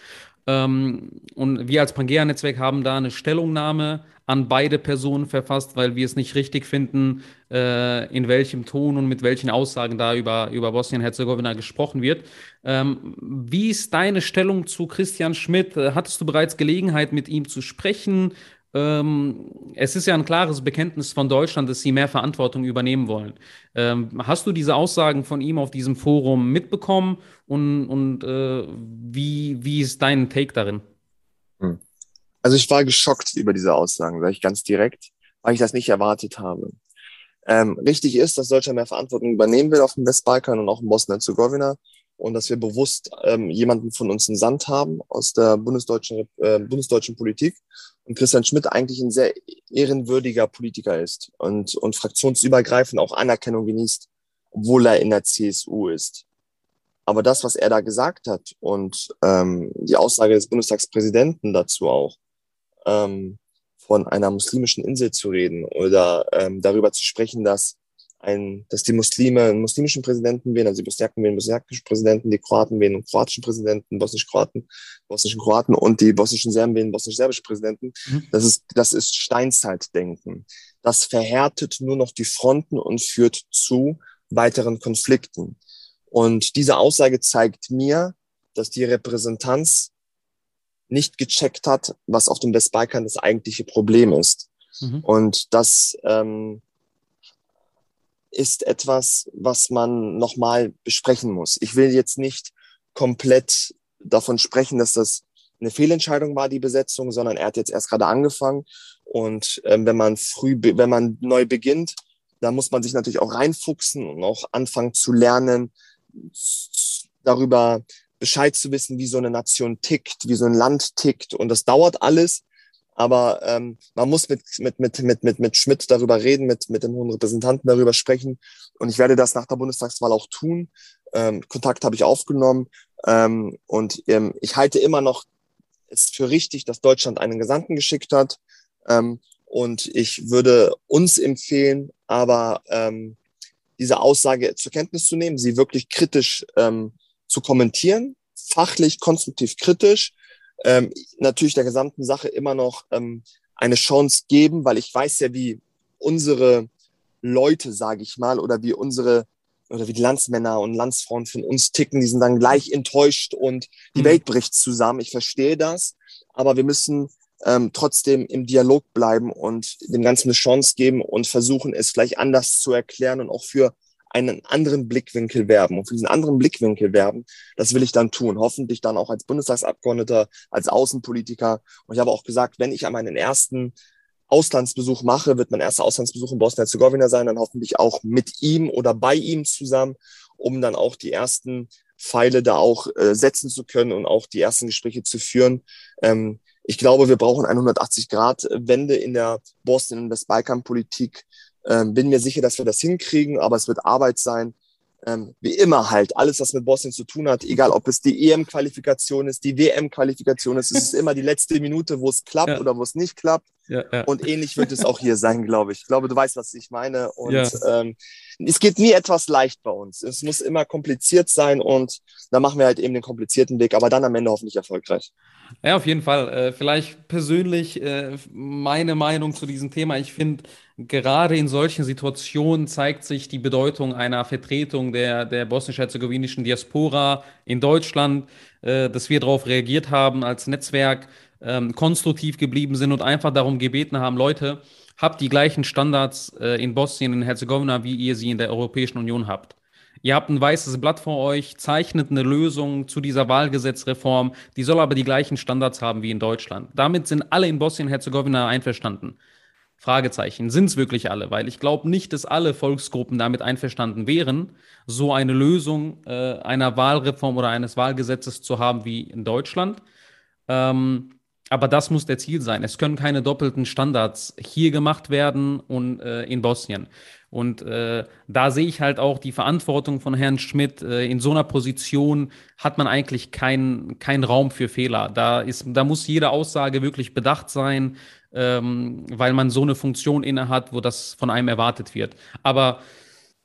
Ähm, und wir als Pangea-Netzwerk haben da eine Stellungnahme an beide Personen verfasst, weil wir es nicht richtig finden, äh, in welchem Ton und mit welchen Aussagen da über, über Bosnien-Herzegowina gesprochen wird. Ähm, wie ist deine Stellung zu Christian Schmidt? Hattest du bereits Gelegenheit, mit ihm zu sprechen? Ähm, es ist ja ein klares Bekenntnis von Deutschland, dass sie mehr Verantwortung übernehmen wollen. Ähm, hast du diese Aussagen von ihm auf diesem Forum mitbekommen und, und äh, wie, wie ist dein Take darin? Hm. Also ich war geschockt über diese Aussagen, sage ich ganz direkt, weil ich das nicht erwartet habe. Ähm, richtig ist, dass Deutschland mehr Verantwortung übernehmen will auf dem Westbalkan und auch in Bosnien-Herzegowina und dass wir bewusst ähm, jemanden von uns in Sand haben aus der bundesdeutschen, äh, bundesdeutschen Politik und Christian Schmidt eigentlich ein sehr ehrenwürdiger Politiker ist und, und fraktionsübergreifend auch Anerkennung genießt, obwohl er in der CSU ist. Aber das, was er da gesagt hat und ähm, die Aussage des Bundestagspräsidenten dazu auch, ähm, von einer muslimischen Insel zu reden oder ähm, darüber zu sprechen, dass ein, dass die Muslime einen muslimischen Präsidenten wählen, also die Bosniaken wählen bosniakischen Präsidenten, die Kroaten wählen einen kroatischen Präsidenten, bosnisch-Kroaten, bosnischen Kroaten und die bosnischen Serben wählen bosnisch-serbische Präsidenten. Mhm. Das ist, das ist Steinzeitdenken. Das verhärtet nur noch die Fronten und führt zu weiteren Konflikten. Und diese Aussage zeigt mir, dass die Repräsentanz nicht gecheckt hat, was auf dem Westbalkan das eigentliche Problem ist. Mhm. Und das ähm, ist etwas, was man nochmal besprechen muss. Ich will jetzt nicht komplett davon sprechen, dass das eine Fehlentscheidung war, die Besetzung, sondern er hat jetzt erst gerade angefangen. Und ähm, wenn man früh, wenn man neu beginnt, da muss man sich natürlich auch reinfuchsen und auch anfangen zu lernen, darüber Bescheid zu wissen, wie so eine Nation tickt, wie so ein Land tickt. Und das dauert alles. Aber ähm, man muss mit, mit, mit, mit, mit, mit Schmidt darüber reden, mit, mit dem hohen Repräsentanten darüber sprechen. Und ich werde das nach der Bundestagswahl auch tun. Ähm, Kontakt habe ich aufgenommen. Ähm, und ähm, ich halte immer noch es für richtig, dass Deutschland einen Gesandten geschickt hat. Ähm, und ich würde uns empfehlen, aber ähm, diese Aussage zur Kenntnis zu nehmen, sie wirklich kritisch ähm, zu kommentieren, fachlich, konstruktiv kritisch ähm, natürlich der gesamten Sache immer noch ähm, eine Chance geben, weil ich weiß ja, wie unsere Leute, sage ich mal, oder wie unsere oder wie die Landsmänner und Landsfrauen von uns ticken, die sind dann gleich enttäuscht und die mhm. Welt bricht zusammen. Ich verstehe das, aber wir müssen ähm, trotzdem im Dialog bleiben und dem Ganzen eine Chance geben und versuchen, es vielleicht anders zu erklären und auch für einen anderen Blickwinkel werben. Und für diesen anderen Blickwinkel werben, das will ich dann tun. Hoffentlich dann auch als Bundestagsabgeordneter, als Außenpolitiker. Und ich habe auch gesagt, wenn ich an meinen ersten Auslandsbesuch mache, wird mein erster Auslandsbesuch in Bosnien-Herzegowina sein, dann hoffentlich auch mit ihm oder bei ihm zusammen, um dann auch die ersten Pfeile da auch äh, setzen zu können und auch die ersten Gespräche zu führen. Ähm, ich glaube, wir brauchen 180-Grad-Wende in der Bosnien- und Westbalkan-Politik. Ähm, bin mir sicher, dass wir das hinkriegen, aber es wird Arbeit sein. ähm, wie immer halt, alles, was mit Bosnien zu tun hat, egal ob es die EM-Qualifikation ist, die WM-Qualifikation ist, es ist immer die letzte Minute, wo es klappt ja. oder wo es nicht klappt. Ja, ja. Und ähnlich wird es auch hier sein, glaube ich. Ich glaube, du weißt, was ich meine. Und ähm, es geht nie etwas leicht bei uns. Es muss immer kompliziert sein und da machen wir halt eben den komplizierten Weg, aber dann am Ende hoffentlich erfolgreich. Ja, auf jeden Fall. Äh, vielleicht persönlich äh, meine Meinung zu diesem Thema. Ich finde, gerade in solchen Situationen zeigt sich die Bedeutung einer Vertretung der, der bosnisch-herzegowinischen Diaspora in Deutschland, äh, dass wir darauf reagiert haben als Netzwerk, ähm, konstruktiv geblieben sind und einfach darum gebeten haben, Leute, habt die gleichen Standards äh, in Bosnien und Herzegowina, wie ihr sie in der Europäischen Union habt. Ihr habt ein weißes Blatt vor euch, zeichnet eine Lösung zu dieser Wahlgesetzreform, die soll aber die gleichen Standards haben wie in Deutschland. Damit sind alle in Bosnien-Herzegowina einverstanden. Fragezeichen. Sind es wirklich alle? Weil ich glaube nicht, dass alle Volksgruppen damit einverstanden wären, so eine Lösung äh, einer Wahlreform oder eines Wahlgesetzes zu haben wie in Deutschland. Ähm, aber das muss der Ziel sein. Es können keine doppelten Standards hier gemacht werden und äh, in Bosnien. Und äh, da sehe ich halt auch die Verantwortung von Herrn Schmidt. Äh, in so einer Position hat man eigentlich keinen kein Raum für Fehler. Da, ist, da muss jede Aussage wirklich bedacht sein ähm, weil man so eine Funktion innehat, wo das von einem erwartet wird. Aber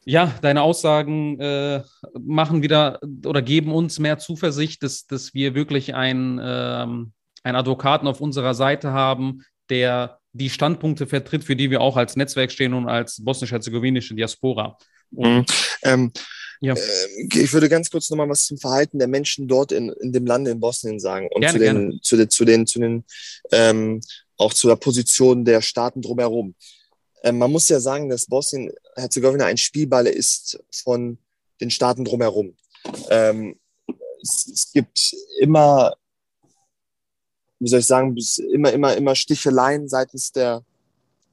ja, deine Aussagen äh, machen wieder oder geben uns mehr Zuversicht, dass, dass wir wirklich einen, ähm, einen Advokaten auf unserer Seite haben, der die Standpunkte vertritt, für die wir auch als Netzwerk stehen und als bosnisch-herzegowinische Diaspora. Mhm. Ähm, ja. äh, ich würde ganz kurz nochmal was zum Verhalten der Menschen dort in, in dem Lande in Bosnien sagen und gerne, zu, den, zu, den, zu den, zu den ähm, auch zu der Position der Staaten drumherum. Ähm, man muss ja sagen, dass Bosnien-Herzegowina ein Spielball ist von den Staaten drumherum. Ähm, es, es, gibt immer, wie soll ich sagen, immer, immer, immer Sticheleien seitens der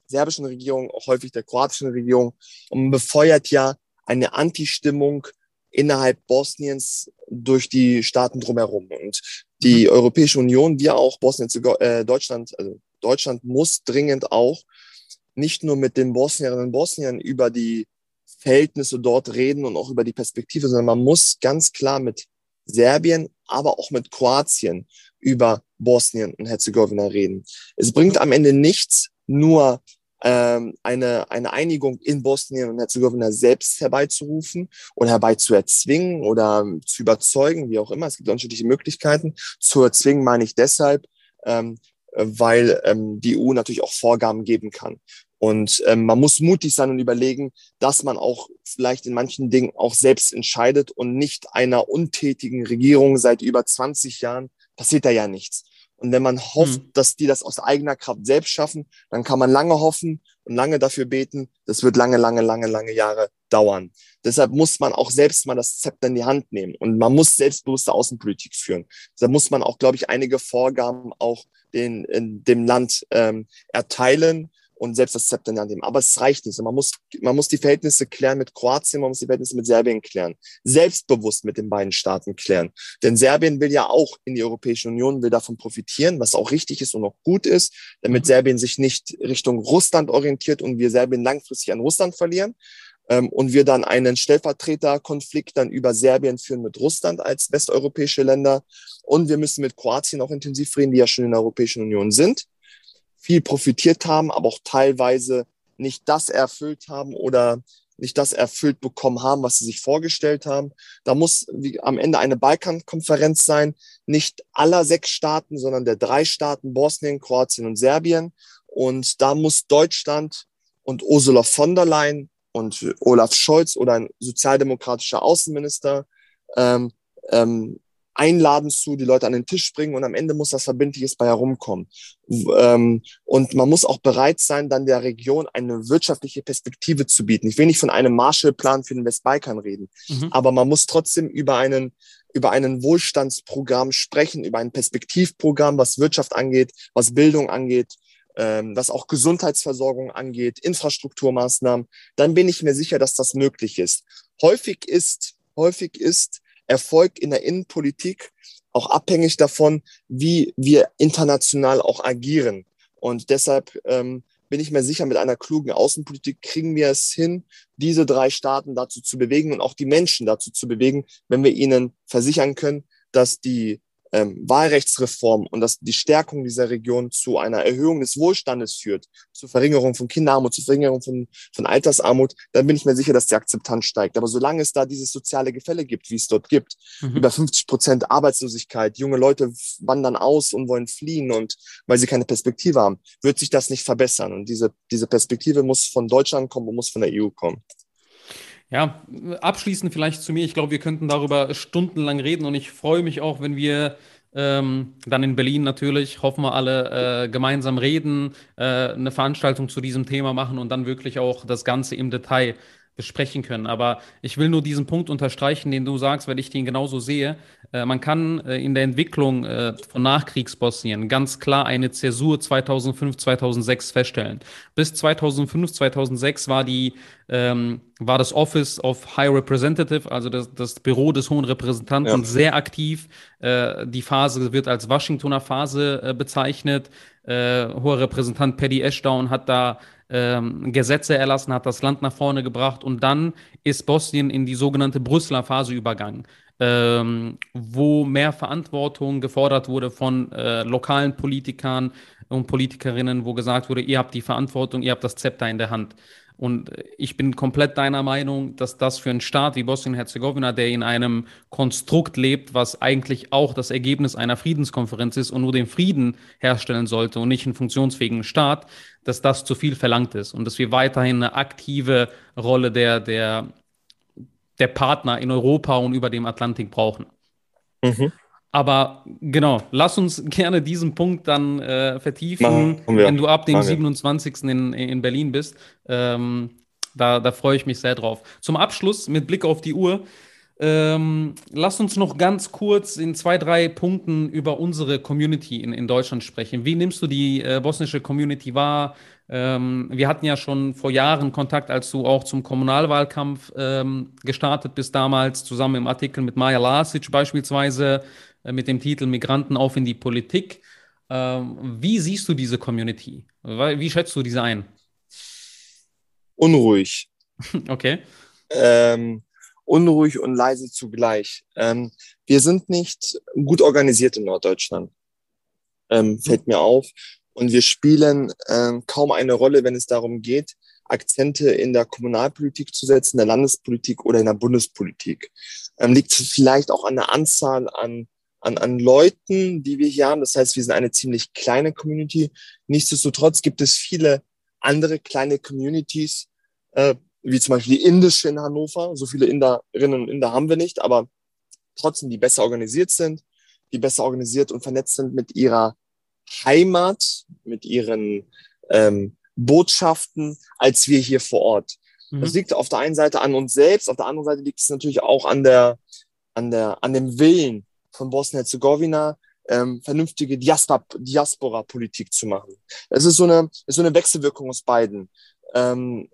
serbischen Regierung, auch häufig der kroatischen Regierung. Und man befeuert ja eine Anti-Stimmung innerhalb Bosniens durch die Staaten drumherum. Und die mhm. Europäische Union, wir auch Bosnien, äh, Deutschland, also Deutschland muss dringend auch nicht nur mit den Bosnierinnen und Bosniern über die Verhältnisse dort reden und auch über die Perspektive, sondern man muss ganz klar mit Serbien, aber auch mit Kroatien über Bosnien und Herzegowina reden. Es bringt am Ende nichts, nur ähm, eine, eine Einigung in Bosnien und Herzegowina selbst herbeizurufen oder herbeizuerzwingen oder zu überzeugen, wie auch immer. Es gibt unterschiedliche Möglichkeiten. Zu erzwingen meine ich deshalb, ähm, weil ähm, die EU natürlich auch Vorgaben geben kann. Und ähm, man muss mutig sein und überlegen, dass man auch vielleicht in manchen Dingen auch selbst entscheidet und nicht einer untätigen Regierung seit über 20 Jahren passiert da ja nichts. Und wenn man hofft, hm. dass die das aus eigener Kraft selbst schaffen, dann kann man lange hoffen und lange dafür beten. Das wird lange, lange, lange, lange Jahre dauern. Deshalb muss man auch selbst mal das Zepter in die Hand nehmen und man muss selbstbewusste Außenpolitik führen. Da muss man auch, glaube ich, einige Vorgaben auch den, in dem Land ähm, erteilen und selbst das Zepter in die Hand nehmen. Aber es reicht nicht. Man muss, man muss die Verhältnisse klären mit Kroatien, man muss die Verhältnisse mit Serbien klären. Selbstbewusst mit den beiden Staaten klären. Denn Serbien will ja auch in die Europäische Union, will davon profitieren, was auch richtig ist und auch gut ist, damit mhm. Serbien sich nicht Richtung Russland orientiert und wir Serbien langfristig an Russland verlieren. Ähm, und wir dann einen Stellvertreterkonflikt dann über Serbien führen mit Russland als westeuropäische Länder. Und wir müssen mit Kroatien auch intensiv reden, die ja schon in der Europäischen Union sind viel profitiert haben, aber auch teilweise nicht das erfüllt haben oder nicht das erfüllt bekommen haben, was sie sich vorgestellt haben. Da muss wie, am Ende eine Balkankonferenz sein, nicht aller sechs Staaten, sondern der drei Staaten, Bosnien, Kroatien und Serbien. Und da muss Deutschland und Ursula von der Leyen und Olaf Scholz oder ein sozialdemokratischer Außenminister ähm, ähm, einladen zu, die Leute an den Tisch bringen und am Ende muss das Verbindliches bei herumkommen. Ähm, und man muss auch bereit sein, dann der Region eine wirtschaftliche Perspektive zu bieten. Ich will nicht von einem Marshallplan für den Westbalkan reden, mhm. aber man muss trotzdem über einen über einen Wohlstandsprogramm sprechen, über ein Perspektivprogramm, was Wirtschaft angeht, was Bildung angeht, ähm, was auch Gesundheitsversorgung angeht, Infrastrukturmaßnahmen, dann bin ich mir sicher, dass das möglich ist. Häufig ist, häufig ist Erfolg in der Innenpolitik auch abhängig davon, wie wir international auch agieren. Und deshalb ähm, bin ich mir sicher, mit einer klugen Außenpolitik kriegen wir es hin, diese drei Staaten dazu zu bewegen und auch die Menschen dazu zu bewegen, wenn wir ihnen versichern können, dass die ähm, Wahlrechtsreform und dass die Stärkung dieser Region zu einer Erhöhung des Wohlstandes führt, zur Verringerung von Kinderarmut, zur Verringerung von, von Altersarmut, dann bin ich mir sicher, dass die Akzeptanz steigt. Aber solange es da dieses soziale Gefälle gibt, wie es dort gibt, mhm. über 50 Prozent Arbeitslosigkeit, junge Leute wandern aus und wollen fliehen und weil sie keine Perspektive haben, wird sich das nicht verbessern. Und diese, diese Perspektive muss von Deutschland kommen und muss von der EU kommen. Ja, abschließend vielleicht zu mir. Ich glaube, wir könnten darüber stundenlang reden und ich freue mich auch, wenn wir ähm, dann in Berlin natürlich, hoffen wir alle, äh, gemeinsam reden, äh, eine Veranstaltung zu diesem Thema machen und dann wirklich auch das Ganze im Detail besprechen können. Aber ich will nur diesen Punkt unterstreichen, den du sagst, weil ich den genauso sehe. Äh, man kann äh, in der Entwicklung äh, von Nachkriegsbosnien ganz klar eine Zäsur 2005, 2006 feststellen. Bis 2005, 2006 war die ähm, war das Office of High Representative, also das, das Büro des Hohen Repräsentanten, ja. sehr aktiv. Äh, die Phase wird als Washingtoner Phase äh, bezeichnet. Äh, Hoher Repräsentant Paddy Ashdown hat da ähm, Gesetze erlassen, hat das Land nach vorne gebracht und dann ist Bosnien in die sogenannte Brüsseler Phase übergangen. Ähm, wo mehr Verantwortung gefordert wurde von äh, lokalen Politikern und Politikerinnen, wo gesagt wurde, ihr habt die Verantwortung, ihr habt das Zepter in der Hand. Und ich bin komplett deiner Meinung, dass das für einen Staat wie Bosnien-Herzegowina, der in einem Konstrukt lebt, was eigentlich auch das Ergebnis einer Friedenskonferenz ist und nur den Frieden herstellen sollte und nicht einen funktionsfähigen Staat, dass das zu viel verlangt ist und dass wir weiterhin eine aktive Rolle der, der, der Partner in Europa und über dem Atlantik brauchen. Mhm. Aber genau, lass uns gerne diesen Punkt dann äh, vertiefen, wenn du ab dem Machen 27. In, in Berlin bist. Ähm, da, da freue ich mich sehr drauf. Zum Abschluss, mit Blick auf die Uhr, ähm, lass uns noch ganz kurz in zwei, drei Punkten über unsere Community in, in Deutschland sprechen. Wie nimmst du die äh, bosnische Community wahr? Ähm, wir hatten ja schon vor Jahren Kontakt, als du auch zum Kommunalwahlkampf ähm, gestartet bist damals, zusammen im Artikel mit Maja Lasic beispielsweise. Äh, mit dem Titel Migranten auf in die Politik. Ähm, wie siehst du diese Community? Wie schätzt du diese ein? Unruhig. Okay. Ähm, unruhig und leise zugleich. Ähm, wir sind nicht gut organisiert in Norddeutschland, ähm, fällt mir auf. Und wir spielen ähm, kaum eine Rolle, wenn es darum geht, Akzente in der Kommunalpolitik zu setzen, in der Landespolitik oder in der Bundespolitik. Ähm, liegt vielleicht auch an der Anzahl an an, an Leuten, die wir hier haben. Das heißt, wir sind eine ziemlich kleine Community. Nichtsdestotrotz gibt es viele andere kleine Communities, äh, wie zum Beispiel die indische in Hannover. So viele Inderinnen und Inder haben wir nicht, aber trotzdem, die besser organisiert sind, die besser organisiert und vernetzt sind mit ihrer Heimat, mit ihren ähm, Botschaften, als wir hier vor Ort. Mhm. Das liegt auf der einen Seite an uns selbst, auf der anderen Seite liegt es natürlich auch an der, an der, an dem Willen von Bosnien-Herzegowina ähm, vernünftige Diaspora-Politik zu machen. Es ist so eine, so eine Wechselwirkung aus beiden. Ähm,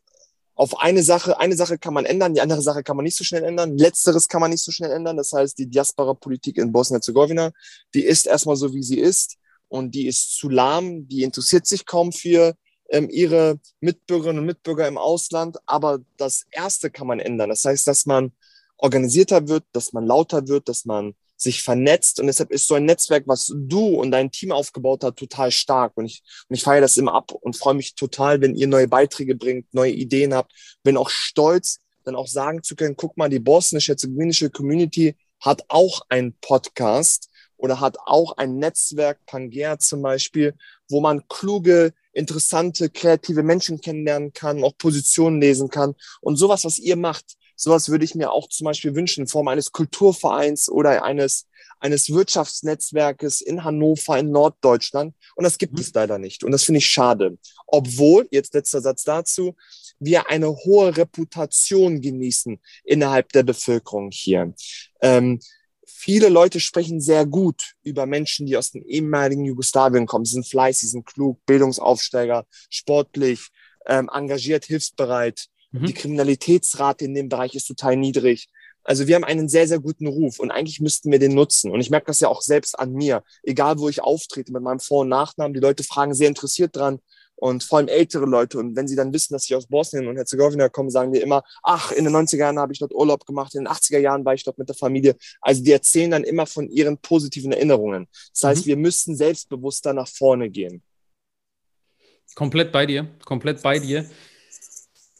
auf eine Sache, eine Sache kann man ändern, die andere Sache kann man nicht so schnell ändern. Letzteres kann man nicht so schnell ändern. Das heißt, die Diaspora-Politik in Bosnien-Herzegowina, die ist erstmal so, wie sie ist und die ist zu lahm, die interessiert sich kaum für ähm, ihre Mitbürgerinnen und Mitbürger im Ausland. Aber das Erste kann man ändern. Das heißt, dass man organisierter wird, dass man lauter wird, dass man sich vernetzt und deshalb ist so ein Netzwerk, was du und dein Team aufgebaut hat, total stark und ich, und ich feiere das immer ab und freue mich total, wenn ihr neue Beiträge bringt, neue Ideen habt, bin auch stolz, dann auch sagen zu können, guck mal, die bosnisch-herzegowinische Community hat auch einen Podcast oder hat auch ein Netzwerk, Pangea zum Beispiel, wo man kluge, interessante, kreative Menschen kennenlernen kann, auch Positionen lesen kann. Und sowas, was ihr macht, Sowas würde ich mir auch zum Beispiel wünschen in Form eines Kulturvereins oder eines, eines Wirtschaftsnetzwerkes in Hannover, in Norddeutschland. Und das gibt mhm. es leider nicht. Und das finde ich schade. Obwohl, jetzt letzter Satz dazu, wir eine hohe Reputation genießen innerhalb der Bevölkerung hier. Ähm, viele Leute sprechen sehr gut über Menschen, die aus dem ehemaligen Jugoslawien kommen. Sie sind fleißig, sie sind klug, Bildungsaufsteiger, sportlich, ähm, engagiert, hilfsbereit. Mhm. Die Kriminalitätsrate in dem Bereich ist total niedrig. Also wir haben einen sehr, sehr guten Ruf und eigentlich müssten wir den nutzen. Und ich merke das ja auch selbst an mir. Egal, wo ich auftrete mit meinem Vor- und Nachnamen, die Leute fragen sehr interessiert dran, und vor allem ältere Leute. Und wenn sie dann wissen, dass ich aus Bosnien und Herzegowina komme, sagen die immer, ach, in den 90er Jahren habe ich dort Urlaub gemacht, in den 80er Jahren war ich dort mit der Familie. Also die erzählen dann immer von ihren positiven Erinnerungen. Das heißt, mhm. wir müssen selbstbewusster nach vorne gehen. Komplett bei dir, komplett bei dir.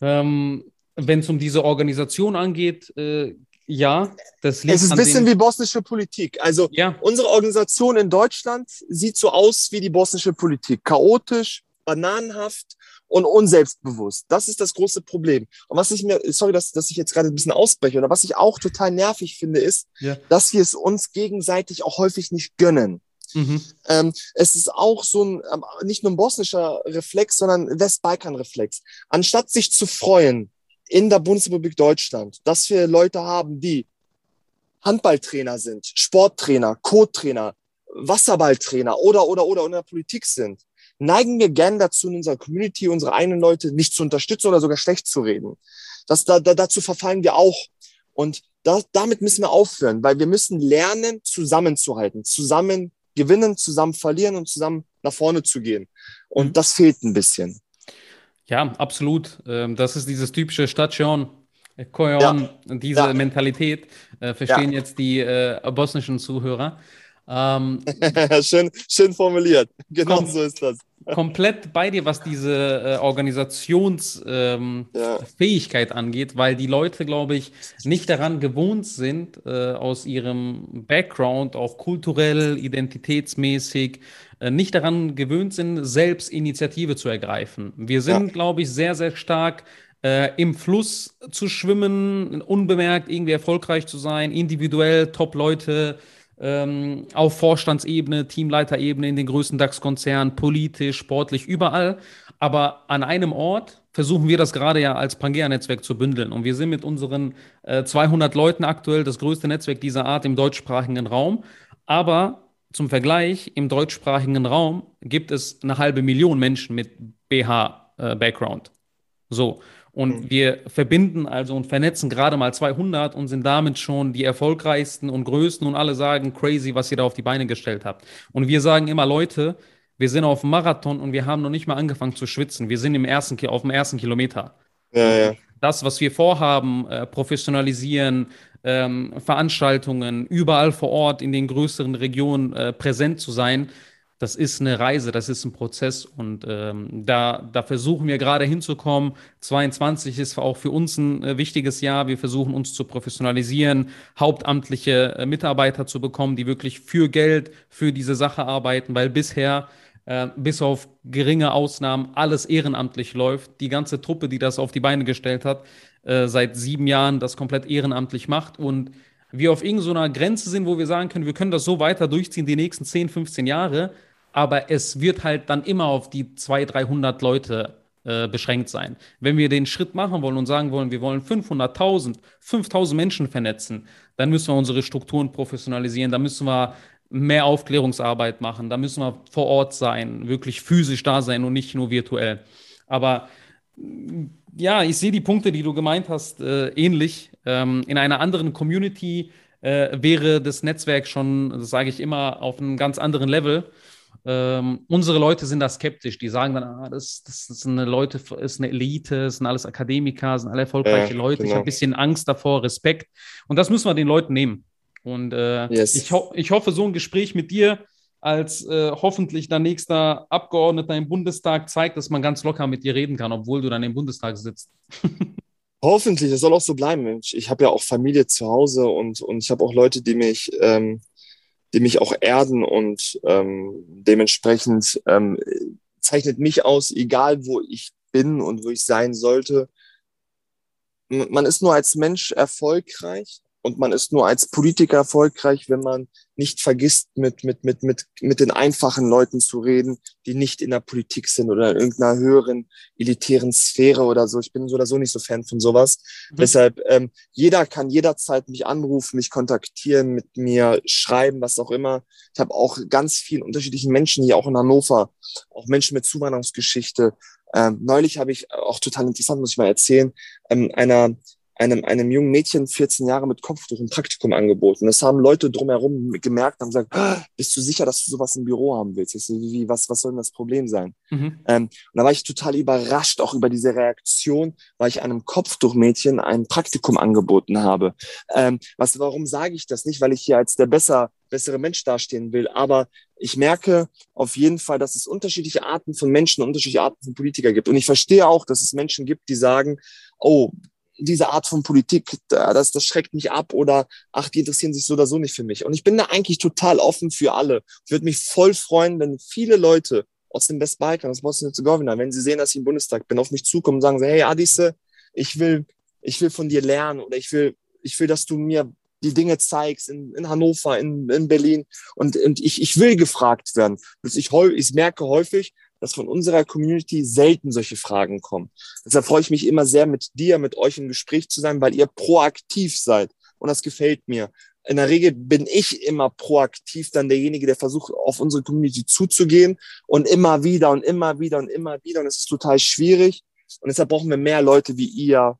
Ähm, wenn es um diese Organisation angeht, äh, ja, das liegt Es ist ein bisschen wie bosnische Politik. Also ja. unsere Organisation in Deutschland sieht so aus wie die bosnische Politik. Chaotisch, bananenhaft und unselbstbewusst. Das ist das große Problem. Und was ich mir, sorry, dass, dass ich jetzt gerade ein bisschen ausbreche, oder was ich auch total nervig finde, ist, ja. dass wir es uns gegenseitig auch häufig nicht gönnen. Mhm. Ähm, es ist auch so ein, ähm, nicht nur ein bosnischer Reflex, sondern Westbalkan-Reflex. Anstatt sich zu freuen in der Bundesrepublik Deutschland, dass wir Leute haben, die Handballtrainer sind, Sporttrainer, Co-Trainer, Wasserballtrainer oder, oder, oder in der Politik sind, neigen wir gern dazu, in unserer Community unsere eigenen Leute nicht zu unterstützen oder sogar schlecht zu reden. Das, da, da, dazu verfallen wir auch. Und da, damit müssen wir aufhören, weil wir müssen lernen, zusammenzuhalten, zusammen gewinnen, zusammen verlieren und zusammen nach vorne zu gehen. Und mhm. das fehlt ein bisschen. Ja, absolut. Ähm, das ist dieses typische Station. Koyon, ja. diese ja. Mentalität äh, verstehen ja. jetzt die äh, bosnischen Zuhörer. Ähm, schön, schön formuliert. Genau komm, so ist das. Komplett bei dir, was diese äh, Organisationsfähigkeit ähm, ja. angeht, weil die Leute, glaube ich, nicht daran gewohnt sind, äh, aus ihrem Background, auch kulturell, identitätsmäßig, äh, nicht daran gewöhnt sind, selbst Initiative zu ergreifen. Wir sind, ja. glaube ich, sehr, sehr stark äh, im Fluss zu schwimmen, unbemerkt irgendwie erfolgreich zu sein, individuell Top-Leute ähm, auf Vorstandsebene, Teamleiterebene in den größten DAX-Konzernen, politisch, sportlich, überall. Aber an einem Ort versuchen wir das gerade ja als Pangea-Netzwerk zu bündeln. Und wir sind mit unseren äh, 200 Leuten aktuell das größte Netzwerk dieser Art im deutschsprachigen Raum. Aber zum Vergleich, im deutschsprachigen Raum gibt es eine halbe Million Menschen mit BH-Background. Äh, so. Und mhm. wir verbinden also und vernetzen gerade mal 200 und sind damit schon die erfolgreichsten und größten und alle sagen, crazy, was ihr da auf die Beine gestellt habt. Und wir sagen immer, Leute, wir sind auf dem Marathon und wir haben noch nicht mal angefangen zu schwitzen. Wir sind im ersten, auf dem ersten Kilometer. Ja, ja. Das, was wir vorhaben, äh, professionalisieren, ähm, Veranstaltungen, überall vor Ort in den größeren Regionen äh, präsent zu sein, das ist eine Reise, das ist ein Prozess und ähm, da, da versuchen wir gerade hinzukommen. 22 ist auch für uns ein äh, wichtiges Jahr. Wir versuchen uns zu professionalisieren, hauptamtliche äh, Mitarbeiter zu bekommen, die wirklich für Geld für diese Sache arbeiten, weil bisher äh, bis auf geringe Ausnahmen alles ehrenamtlich läuft. Die ganze Truppe, die das auf die Beine gestellt hat, äh, seit sieben Jahren das komplett ehrenamtlich macht und wir auf irgendeiner Grenze sind, wo wir sagen können, wir können das so weiter durchziehen die nächsten 10, 15 Jahre aber es wird halt dann immer auf die 200, 300 Leute äh, beschränkt sein. Wenn wir den Schritt machen wollen und sagen wollen, wir wollen 500.000, 5.000 Menschen vernetzen, dann müssen wir unsere Strukturen professionalisieren, da müssen wir mehr Aufklärungsarbeit machen, da müssen wir vor Ort sein, wirklich physisch da sein und nicht nur virtuell. Aber ja, ich sehe die Punkte, die du gemeint hast, äh, ähnlich. Ähm, in einer anderen Community äh, wäre das Netzwerk schon, das sage ich immer, auf einem ganz anderen Level. Ähm, unsere Leute sind da skeptisch. Die sagen dann, ah, das, das sind Leute, ist eine Elite, das sind alles Akademiker, sind alle erfolgreiche ja, Leute. Genau. Ich habe ein bisschen Angst davor, Respekt. Und das müssen wir den Leuten nehmen. Und äh, yes. ich, ho ich hoffe, so ein Gespräch mit dir als äh, hoffentlich dein nächster Abgeordneter im Bundestag zeigt, dass man ganz locker mit dir reden kann, obwohl du dann im Bundestag sitzt. Hoffentlich, das soll auch so bleiben. Ich, ich habe ja auch Familie zu Hause und, und ich habe auch Leute, die mich ähm, die mich auch erden und ähm, dementsprechend ähm, zeichnet mich aus, egal wo ich bin und wo ich sein sollte. Man ist nur als Mensch erfolgreich und man ist nur als Politiker erfolgreich, wenn man nicht vergisst, mit, mit, mit, mit, mit den einfachen Leuten zu reden, die nicht in der Politik sind oder in irgendeiner höheren elitären Sphäre oder so. Ich bin so oder so nicht so Fan von sowas. Mhm. Deshalb, ähm, jeder kann jederzeit mich anrufen, mich kontaktieren, mit mir schreiben, was auch immer. Ich habe auch ganz vielen unterschiedlichen Menschen hier, auch in Hannover, auch Menschen mit Zuwanderungsgeschichte. Ähm, neulich habe ich auch total interessant, muss ich mal erzählen, ähm, einer einem, einem jungen Mädchen 14 Jahre mit Kopftuch ein Praktikum angeboten. Das haben Leute drumherum gemerkt und haben gesagt, ah, bist du sicher, dass du sowas im Büro haben willst? Ich so, wie, was, was soll denn das Problem sein? Mhm. Ähm, und da war ich total überrascht, auch über diese Reaktion, weil ich einem Kopftuchmädchen ein Praktikum angeboten habe. Ähm, was, warum sage ich das nicht? Weil ich hier als der besser, bessere Mensch dastehen will. Aber ich merke auf jeden Fall, dass es unterschiedliche Arten von Menschen, unterschiedliche Arten von Politiker gibt. Und ich verstehe auch, dass es Menschen gibt, die sagen, oh, diese Art von Politik, das, das schreckt mich ab oder ach, die interessieren sich so oder so nicht für mich. Und ich bin da eigentlich total offen für alle. Ich würde mich voll freuen, wenn viele Leute aus dem Westbalkan, aus Bosnien-Herzegowina, wenn sie sehen, dass ich im Bundestag bin, auf mich zukommen und sagen, hey Adisse, ich will, ich will von dir lernen oder ich will, ich will, dass du mir die Dinge zeigst in, in Hannover, in, in Berlin und, und ich, ich will gefragt werden. Ich, ich merke häufig, dass von unserer Community selten solche Fragen kommen. Deshalb freue ich mich immer sehr, mit dir, mit euch im Gespräch zu sein, weil ihr proaktiv seid. Und das gefällt mir. In der Regel bin ich immer proaktiv dann derjenige, der versucht, auf unsere Community zuzugehen und immer wieder und immer wieder und immer wieder. Und es ist total schwierig. Und deshalb brauchen wir mehr Leute wie ihr,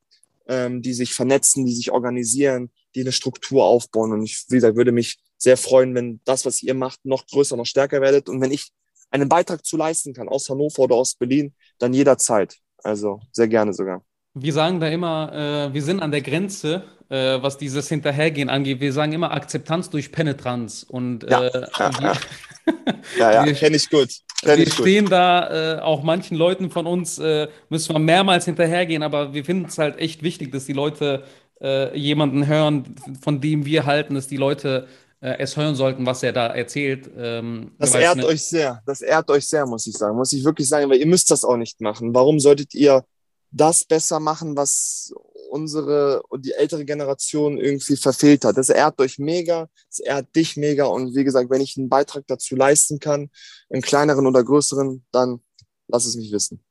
ähm, die sich vernetzen, die sich organisieren, die eine Struktur aufbauen. Und ich, wie gesagt, würde mich sehr freuen, wenn das, was ihr macht, noch größer, noch stärker werdet. Und wenn ich einen Beitrag zu leisten kann, aus Hannover oder aus Berlin, dann jederzeit. Also sehr gerne sogar. Wir sagen da immer, äh, wir sind an der Grenze, äh, was dieses Hinterhergehen angeht. Wir sagen immer Akzeptanz durch Penetranz. Und ja, äh, ja, ja. ja, ja kenne ich gut. Kenn wir ich stehen gut. da, äh, auch manchen Leuten von uns äh, müssen wir mehrmals hinterhergehen, aber wir finden es halt echt wichtig, dass die Leute äh, jemanden hören, von dem wir halten, dass die Leute es hören sollten, was er da erzählt. Ähm, das ehrt ne euch sehr. Das ehrt euch sehr, muss ich sagen. Muss ich wirklich sagen, weil ihr müsst das auch nicht machen. Warum solltet ihr das besser machen, was unsere und die ältere Generation irgendwie verfehlt hat. Das ehrt euch mega, das ehrt dich mega und wie gesagt, wenn ich einen Beitrag dazu leisten kann, einen kleineren oder größeren, dann lass es mich wissen.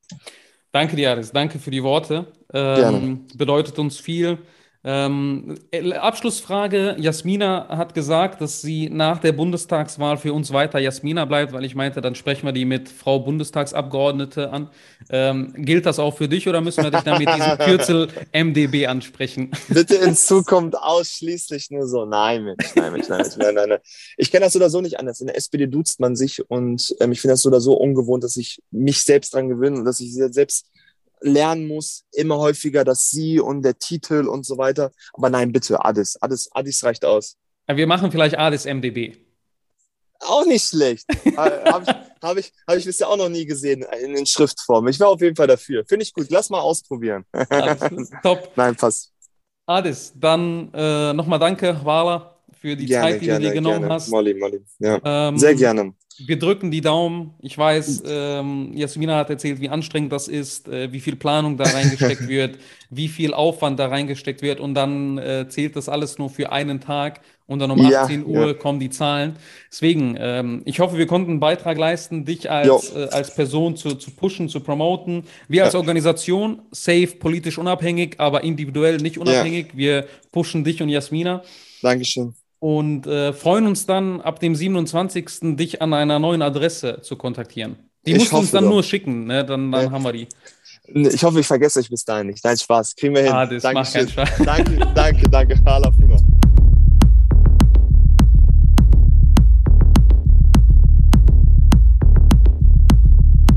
Danke dir, Aris. Danke für die Worte. Ähm, bedeutet uns viel. Ähm, äh, Abschlussfrage. Jasmina hat gesagt, dass sie nach der Bundestagswahl für uns weiter Jasmina bleibt, weil ich meinte, dann sprechen wir die mit Frau Bundestagsabgeordnete an. Ähm, gilt das auch für dich oder müssen wir dich dann mit diesem Kürzel MDB ansprechen? Bitte in Zukunft ausschließlich nur so. Nein, Mensch, nein, Mensch, nein, nein, nein, nein. Ich kenne das so oder so nicht anders. In der SPD duzt man sich und ähm, ich finde das so oder so ungewohnt, dass ich mich selbst dran gewöhne und dass ich selbst lernen muss, immer häufiger das Sie und der Titel und so weiter. Aber nein, bitte, Addis. Addis, Addis reicht aus. Wir machen vielleicht Addis MDB. Auch nicht schlecht. Habe ich, hab ich, hab ich bisher auch noch nie gesehen in, in Schriftform. Ich wäre auf jeden Fall dafür. Finde ich gut. Lass mal ausprobieren. top. Nein, passt. Adis, dann äh, nochmal danke, Wala, für die gerne, Zeit, die gerne, du dir genommen gerne. hast. Molly, Molly. Ja. Ähm, Sehr gerne wir drücken die Daumen. Ich weiß, ähm, Jasmina hat erzählt, wie anstrengend das ist, äh, wie viel Planung da reingesteckt wird, wie viel Aufwand da reingesteckt wird und dann äh, zählt das alles nur für einen Tag und dann um ja, 18 Uhr ja. kommen die Zahlen. Deswegen, ähm, ich hoffe, wir konnten einen Beitrag leisten, dich als, äh, als Person zu, zu pushen, zu promoten. Wir als Organisation, safe, politisch unabhängig, aber individuell nicht unabhängig. Wir pushen dich und Jasmina. Dankeschön und äh, freuen uns dann ab dem 27. dich an einer neuen Adresse zu kontaktieren. Die musst du uns dann doch. nur schicken, ne? dann, dann ja. haben wir die. Ich hoffe, ich vergesse euch bis dahin nicht. Nein, Spaß. Kriegen wir hin. Ah, das Dankeschön. macht keinen Spaß. Danke, danke, danke.